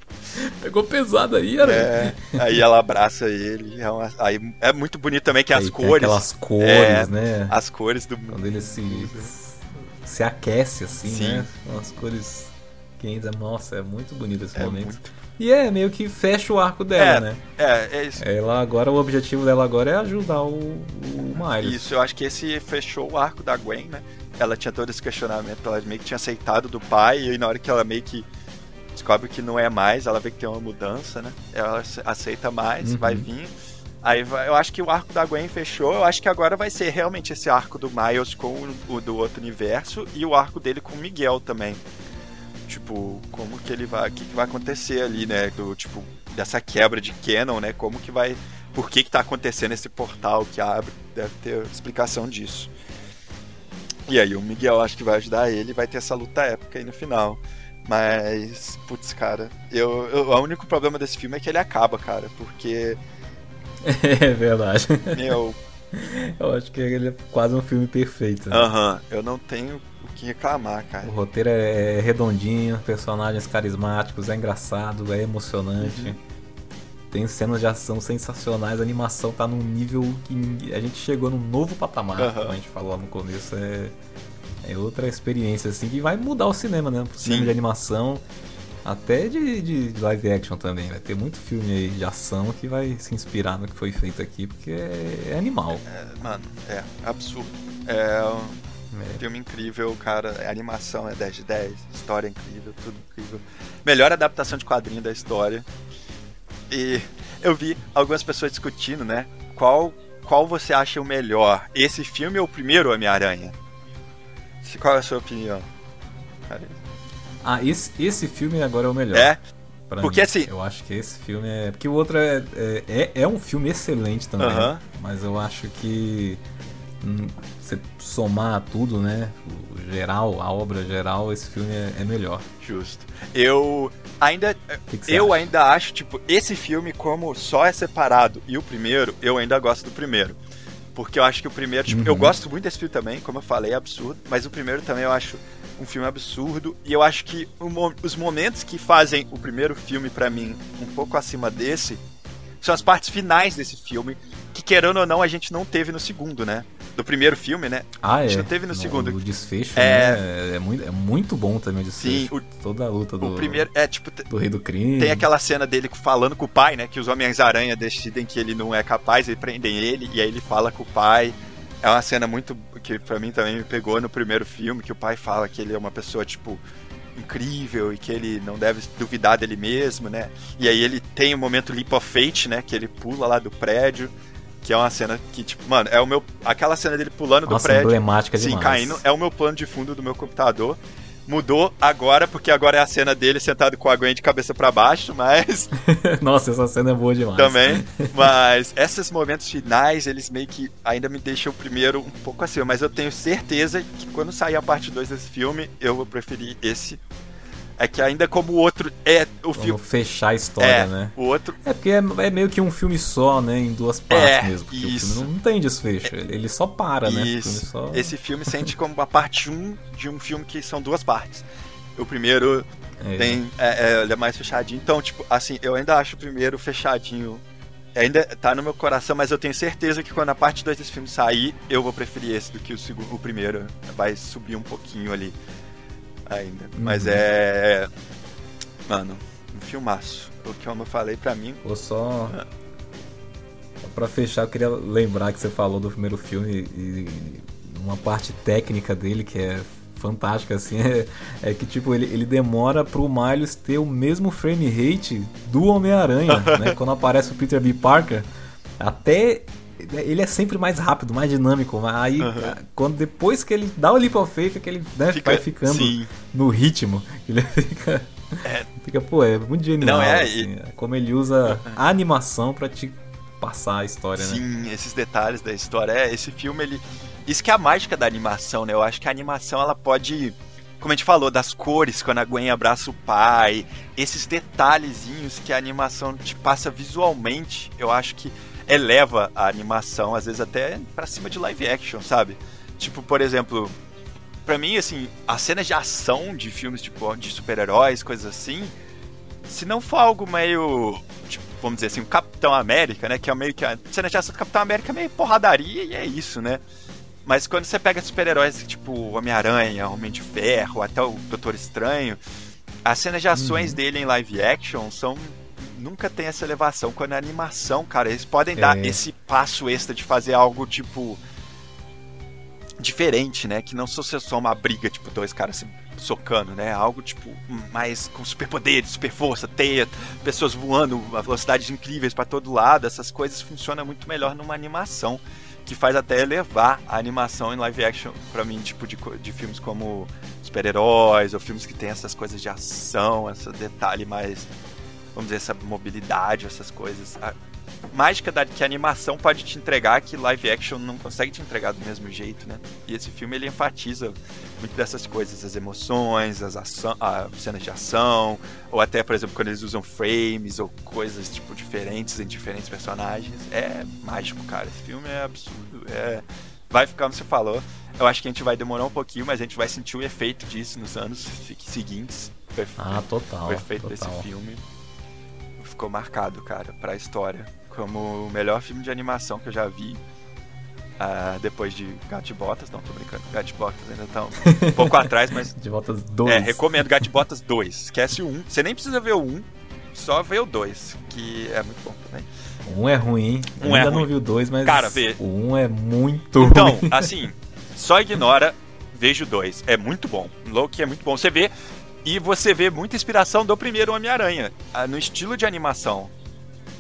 Pegou pesado aí, né? É, aí ela abraça ele. É uma, aí é muito bonito também que aí as cores. Aquelas cores, é, né? As cores do Quando ele se, se aquece assim, Sim. né? As cores quentes. Nossa, é muito bonito esse é momento. Muito e é meio que fecha o arco dela, é, né? É, é isso. Ela agora, o objetivo dela agora é ajudar o, o Miles. Isso, eu acho que esse fechou o arco da Gwen, né? Ela tinha todo esse questionamento, ela meio que tinha aceitado do pai, e na hora que ela meio que descobre que não é mais, ela vê que tem uma mudança, né? Ela aceita mais, uhum. vai vir. Aí eu acho que o arco da Gwen fechou. Eu acho que agora vai ser realmente esse arco do Miles com o do outro universo e o arco dele com o Miguel também. Tipo, como que ele vai. O que, que vai acontecer ali, né? Do, tipo, dessa quebra de canon, né? Como que vai. Por que, que tá acontecendo esse portal que abre? Deve ter explicação disso. E aí o Miguel acho que vai ajudar ele vai ter essa luta épica aí no final. Mas, putz, cara, eu, eu, o único problema desse filme é que ele acaba, cara, porque. É verdade. Meu. Eu acho que ele é quase um filme perfeito. Aham, né? uhum. eu não tenho que reclamar, cara. O roteiro é redondinho, personagens carismáticos, é engraçado, é emocionante. Uhum. Tem cenas de ação sensacionais, a animação tá num nível que a gente chegou num novo patamar, uhum. como a gente falou no começo. É, é outra experiência, assim, que vai mudar o cinema, né? O cinema de animação, até de, de, de, live action também. Vai ter muito filme aí de ação que vai se inspirar no que foi feito aqui, porque é, é animal. É, mano, é absurdo. É é. Filme incrível, cara. A animação é 10 de 10, história é incrível, tudo incrível. Melhor adaptação de quadrinho da história. E eu vi algumas pessoas discutindo, né? Qual, qual você acha o melhor? Esse filme ou o primeiro Homem-Aranha? Qual é a sua opinião? Ah, esse, esse filme agora é o melhor. É? Porque mim. assim. Eu acho que esse filme é. Porque o outro é, é, é, é um filme excelente também. Uh -huh. Mas eu acho que você somar tudo, né? O geral, a obra geral, esse filme é, é melhor. Justo. Eu ainda que que eu acha? ainda acho tipo esse filme como só é separado e o primeiro, eu ainda gosto do primeiro. Porque eu acho que o primeiro, tipo, uhum. eu gosto muito desse filme também, como eu falei, é absurdo, mas o primeiro também eu acho um filme absurdo e eu acho que os momentos que fazem o primeiro filme para mim um pouco acima desse são as partes finais desse filme, que querendo ou não a gente não teve no segundo, né? Do primeiro filme, né? Ah, é. A gente não teve no, no segundo. O desfecho é... Né? é, muito, é muito bom também o desfecho. Sim, o... toda a luta do. O primeiro é tipo. Do Rei do Crime. Tem aquela cena dele falando com o pai, né? Que os Homens-Aranha decidem que ele não é capaz, e prendem ele, e aí ele fala com o pai. É uma cena muito. que pra mim também me pegou no primeiro filme, que o pai fala que ele é uma pessoa, tipo incrível e que ele não deve duvidar dele mesmo, né? E aí ele tem o momento Leap of Fate, né? Que ele pula lá do prédio. Que é uma cena que, tipo, mano, é o meu. Aquela cena dele pulando Nossa, do prédio. emblemática sim, demais. caindo. É o meu plano de fundo do meu computador. Mudou agora, porque agora é a cena dele sentado com a Gwen de cabeça para baixo, mas. Nossa, essa cena é boa demais. Também. Mas esses momentos finais, eles meio que ainda me deixam o primeiro um pouco assim. Mas eu tenho certeza que quando sair a parte 2 desse filme, eu vou preferir esse é que ainda como o outro é o filme. fechar a história, é, né? O outro. É porque é, é, meio que um filme só, né? Em duas partes é, mesmo. Porque isso. o filme não, tem desfecho. É, ele só para, né? Isso. Só... Esse filme sente como a parte 1 um de um filme que são duas partes. O primeiro é. tem. É, ele é mais fechadinho. Então, tipo, assim, eu ainda acho o primeiro fechadinho. Ainda tá no meu coração, mas eu tenho certeza que quando a parte 2 desse filme sair, eu vou preferir esse do que o, segundo, o primeiro. Vai subir um pouquinho ali ainda. Uhum. Mas é. Mano, um filmaço. O que eu falei pra mim. Vou só. Ah. Pra fechar, eu queria lembrar que você falou do primeiro filme e uma parte técnica dele que é fantástica, assim, é, é, que tipo, ele, ele demora pro Miles ter o mesmo frame rate do Homem-Aranha, né? Quando aparece o Peter B. Parker, até ele é sempre mais rápido, mais dinâmico. Aí, uhum. quando depois que ele dá o leap of faith, é que ele né, Fica, vai ficando sim. no ritmo. Ele fica. É. Fica, pô, é muito genial. Não, é, assim, e... Como ele usa uhum. a animação para te passar a história, sim, né? Sim, esses detalhes da história. É, esse filme, ele. Isso que é a mágica da animação, né? Eu acho que a animação ela pode como a gente falou, das cores, quando a Gwen abraça o pai, esses detalhezinhos que a animação te passa visualmente, eu acho que eleva a animação, às vezes até para cima de live action, sabe? Tipo, por exemplo, para mim, assim, as cenas de ação de filmes tipo de super-heróis, coisas assim, se não for algo meio, tipo, vamos dizer assim, o Capitão América, né, que é meio que a cena de ação do Capitão América é meio porradaria e é isso, né? Mas quando você pega super-heróis tipo Homem-Aranha, Homem de Ferro, até o Doutor Estranho, as cenas de ações uhum. dele em live action são nunca tem essa elevação. Quando é animação, cara, eles podem é. dar esse passo extra de fazer algo tipo. diferente, né? Que não seja só uma briga, tipo, dois caras se socando, né? Algo tipo mais com superpoderes, super força, teia, pessoas voando a velocidades incríveis para todo lado. Essas coisas funcionam muito melhor numa animação que faz até elevar a animação em live action para mim, tipo de, de filmes como super-heróis ou filmes que tem essas coisas de ação, esse detalhe mais vamos dizer, essa mobilidade, essas coisas. A mágica da, que a animação pode te entregar que live action não consegue te entregar do mesmo jeito, né? E esse filme ele enfatiza muito dessas coisas, as emoções, as ação, as cenas de ação, ou até, por exemplo, quando eles usam frames ou coisas tipo diferentes em diferentes personagens. É mágico, cara. Esse filme é absurdo. É vai ficar como você falou. Eu acho que a gente vai demorar um pouquinho, mas a gente vai sentir o efeito disso nos anos seguintes. Ah, total. O efeito total. desse filme ficou marcado, cara, pra história. Como o melhor filme de animação que eu já vi. Uh, depois de Gato Botas, não tô brincando, Gato Botas ainda estão um pouco atrás, mas. De Botas 2. É, recomendo Gato Botas 2. Esquece o 1. Você nem precisa ver o 1, só vê o 2, que é muito bom também. O 1 é ruim, um ainda é não vi o 2, mas Cara, vê. o 1 é muito então, ruim. Então, assim, só ignora, veja o 2. É muito bom. Loki é muito bom. Você vê e você vê muita inspiração do primeiro Homem-Aranha, ah, no estilo de animação.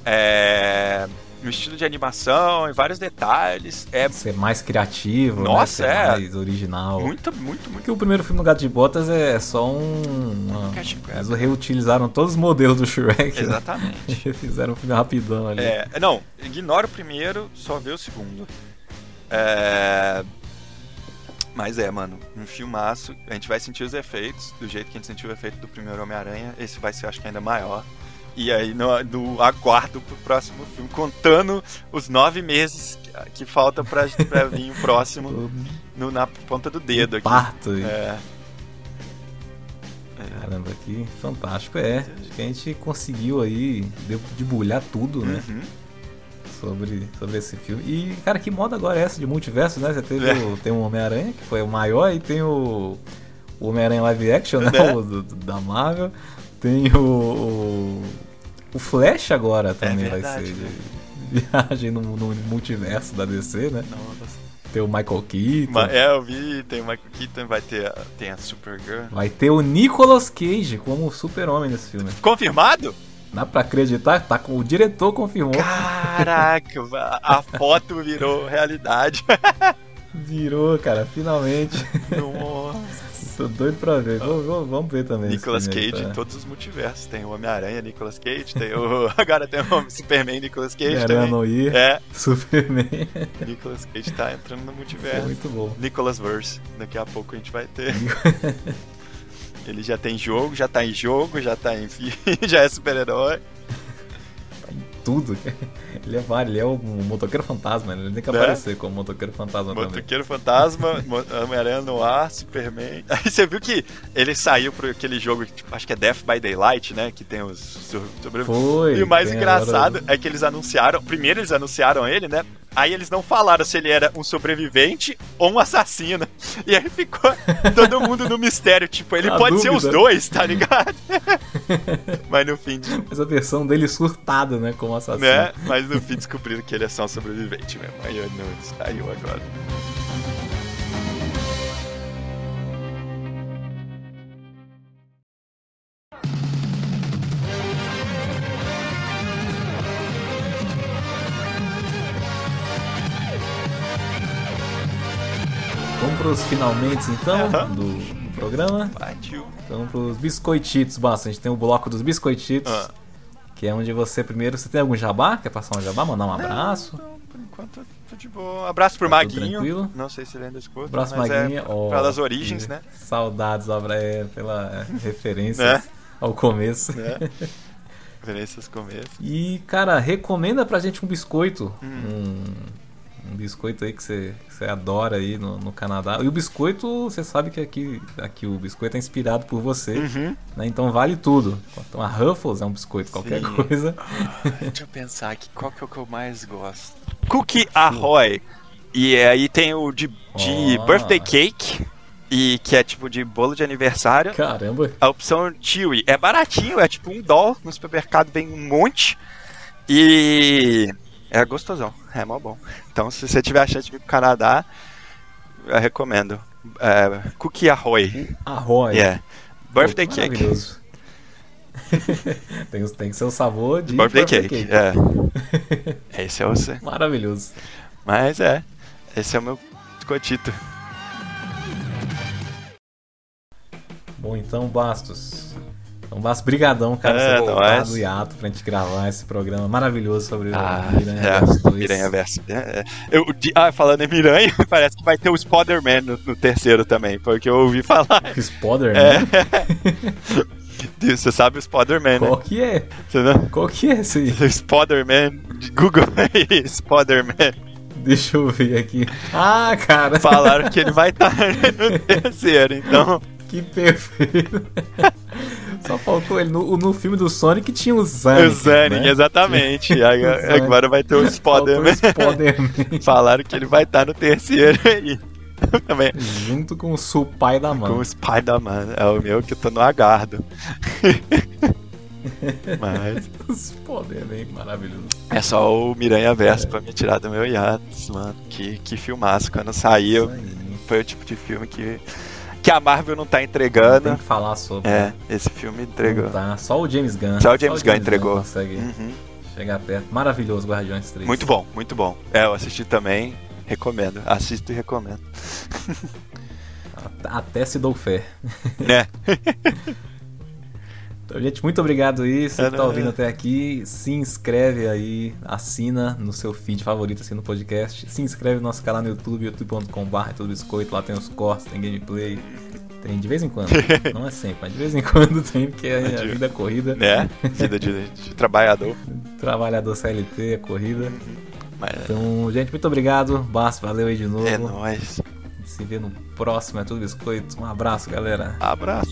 É... No estilo de animação, em vários detalhes. É... Ser mais criativo, né? Nossa, né? é. mais original. Muito, muito, muito. Porque o primeiro filme do Gato de Botas é só um. Uma... Eles reutilizaram todos os modelos do Shrek. Né? Exatamente. Né? Fizeram um filme rapidão ali. É, não, ignora o primeiro, só vê o segundo. É. Mas é, mano, um filmaço. A gente vai sentir os efeitos do jeito que a gente sentiu o efeito do primeiro Homem-Aranha. Esse vai ser, acho que, ainda maior. E aí, no, no aguardo pro próximo filme, contando os nove meses que, que falta pra, pra vir o próximo no, na ponta do dedo aqui. Parto. É. é. Caramba, que fantástico. É, acho que a gente conseguiu aí debulhar tudo, né? Uhum sobre, sobre esse filme. E, cara, que moda agora é essa de multiverso, né? Você teve é. o, tem o Homem-Aranha, que foi o maior, e tem o, o Homem-Aranha live action, né? É. O, do, da Marvel. Tem o, o, Flash agora também é vai ser de viagem no, no, multiverso da DC, né? Nossa. Tem o Michael Keaton. É, eu vi, tem o Michael Keaton, vai ter tem a Supergirl. Vai ter o Nicolas Cage como super-homem nesse filme. Confirmado? Dá pra acreditar? Tá com o diretor confirmou. Caraca, a foto virou realidade. Virou, cara, finalmente. Nossa. Tô doido pra ver. Vamos, vamos ver também. Nicolas Cage tá? em todos os multiversos. Tem o Homem-Aranha, Nicolas Cage. Tem o. Agora tem o Superman, Nicolas Cage. Homem-Aranha É. Superman. Nicolas Cage tá entrando no multiverso. É muito bom. Nicolas Verse. Daqui a pouco a gente vai ter. Ele já tem jogo, já tá em jogo, já tá em. já é super-herói tudo. Ele é vários, ele é o motoqueiro fantasma, ele tem que né? aparecer como motoqueiro fantasma motoqueiro também. fantasma, Homem-Aranha no ar, Superman. Aí você viu que ele saiu pro aquele jogo, tipo, acho que é Death by Daylight, né? Que tem os sobre... Foi, E o mais engraçado é que eles anunciaram, primeiro eles anunciaram ele, né? Aí eles não falaram se ele era um sobrevivente ou um assassino. E aí ficou todo mundo no mistério. Tipo, ele A pode dúvida. ser os dois, tá ligado? Mas no fim. De... Mas a versão dele surtada, né? Como assassino. Né? Mas no fim descobriram que ele é só um sobrevivente mesmo. Aí não saiu agora. Pros finalmente então do, do, programa. Partiu. Então pros biscoititos, basta. A gente tem o bloco dos biscoititos. Ah. Que é onde você primeiro. Você tem algum jabá? Quer passar um jabá? Mandar um abraço? Não, não, por enquanto tô de boa. Abraço pro tá Maguinho. Tranquilo. Não sei se ele ainda escuta. Abraço Maguinho. É, oh, pelas origens, né? Saudades, é, pela referência é. ao começo. É. Referências começo. E, cara, recomenda pra gente um biscoito. Hum. Um um biscoito aí que você, que você adora aí no, no, Canadá. E o biscoito, você sabe que aqui, aqui o biscoito é inspirado por você, uhum. né? Então vale tudo. Então a Ruffles é um biscoito, qualquer Sim. coisa. Ah, deixa eu pensar aqui, qual que é o que eu mais gosto? Cookie Ahoy. E aí tem o de, de oh. birthday cake. E que é tipo de bolo de aniversário. Caramba. A opção Chewy. É baratinho, é tipo um doll. No supermercado vem um monte. E é gostosão, é mó bom. Então, se você tiver a chance de vir pro Canadá, eu recomendo. É, cookie Ahoy. Ahoy. Yeah. Birthday Pô, cake. Maravilhoso. tem, tem que ser o sabor de birthday, birthday cake. cake. É. Esse é o. Maravilhoso. Mas é. Esse é o meu biscoitito. Bom, então, Bastos. Então, Vasco, brigadão, cara, é, você voltar do hiato pra gente gravar esse programa maravilhoso sobre ah, o Miranha é, Verso 2. Miranha Verso. É, é. eu, ah, falando em Miranha, parece que vai ter o Spider-Man no, no, terceiro também, foi o que eu ouvi falar. Spider-Man? É. Você sabe o Spider-Man, né? Qual que é? Você não? Qual que é esse aí? Spider-Man. Google aí, Spider-Man. Deixa eu ver aqui. Ah, cara. Falaram que ele vai estar no terceiro, então. Que perfeito. Só faltou ele. No, no filme do Sonic tinha o Zanik. O Zanik, né? exatamente. agora vai ter o Spider-Man. Falaram que ele vai estar no terceiro aí. Também. Junto com o Supai da Mão. Com o Spider-Man. É o meu que eu tô no agardo. Mas. Os poderes, maravilhoso. É só o Miranha Verso é. pra me tirar do meu hiatus, mano. Que, que filmaço. Quando saiu, foi o tipo de filme que que a Marvel não tá entregando. Tem que falar sobre. É, esse filme entregou. tá. Só o James Gunn. Só o James, Só o James Gunn entregou. Gunn consegue uhum. chegar perto. Maravilhoso Guardiões 3. Muito bom, muito bom. É, eu assisti também. Recomendo. Assisto e recomendo. Até se dou fé. Né? Então, gente, muito obrigado aí. Você que tá ouvindo até aqui, se inscreve aí, assina no seu feed favorito, assim, no podcast. Se inscreve no nosso canal no YouTube, youtube.com.br, tudo biscoito. Lá tem os cortes, tem gameplay. Tem de vez em quando. Não é sempre, mas de vez em quando tem, porque é a vida é corrida. É, vida de, de trabalhador. Trabalhador CLT, é corrida. Mas... Então, gente, muito obrigado. Basso, valeu aí de novo. É nóis. Se vê no próximo, é tudo biscoito. Um abraço, galera. Abraço.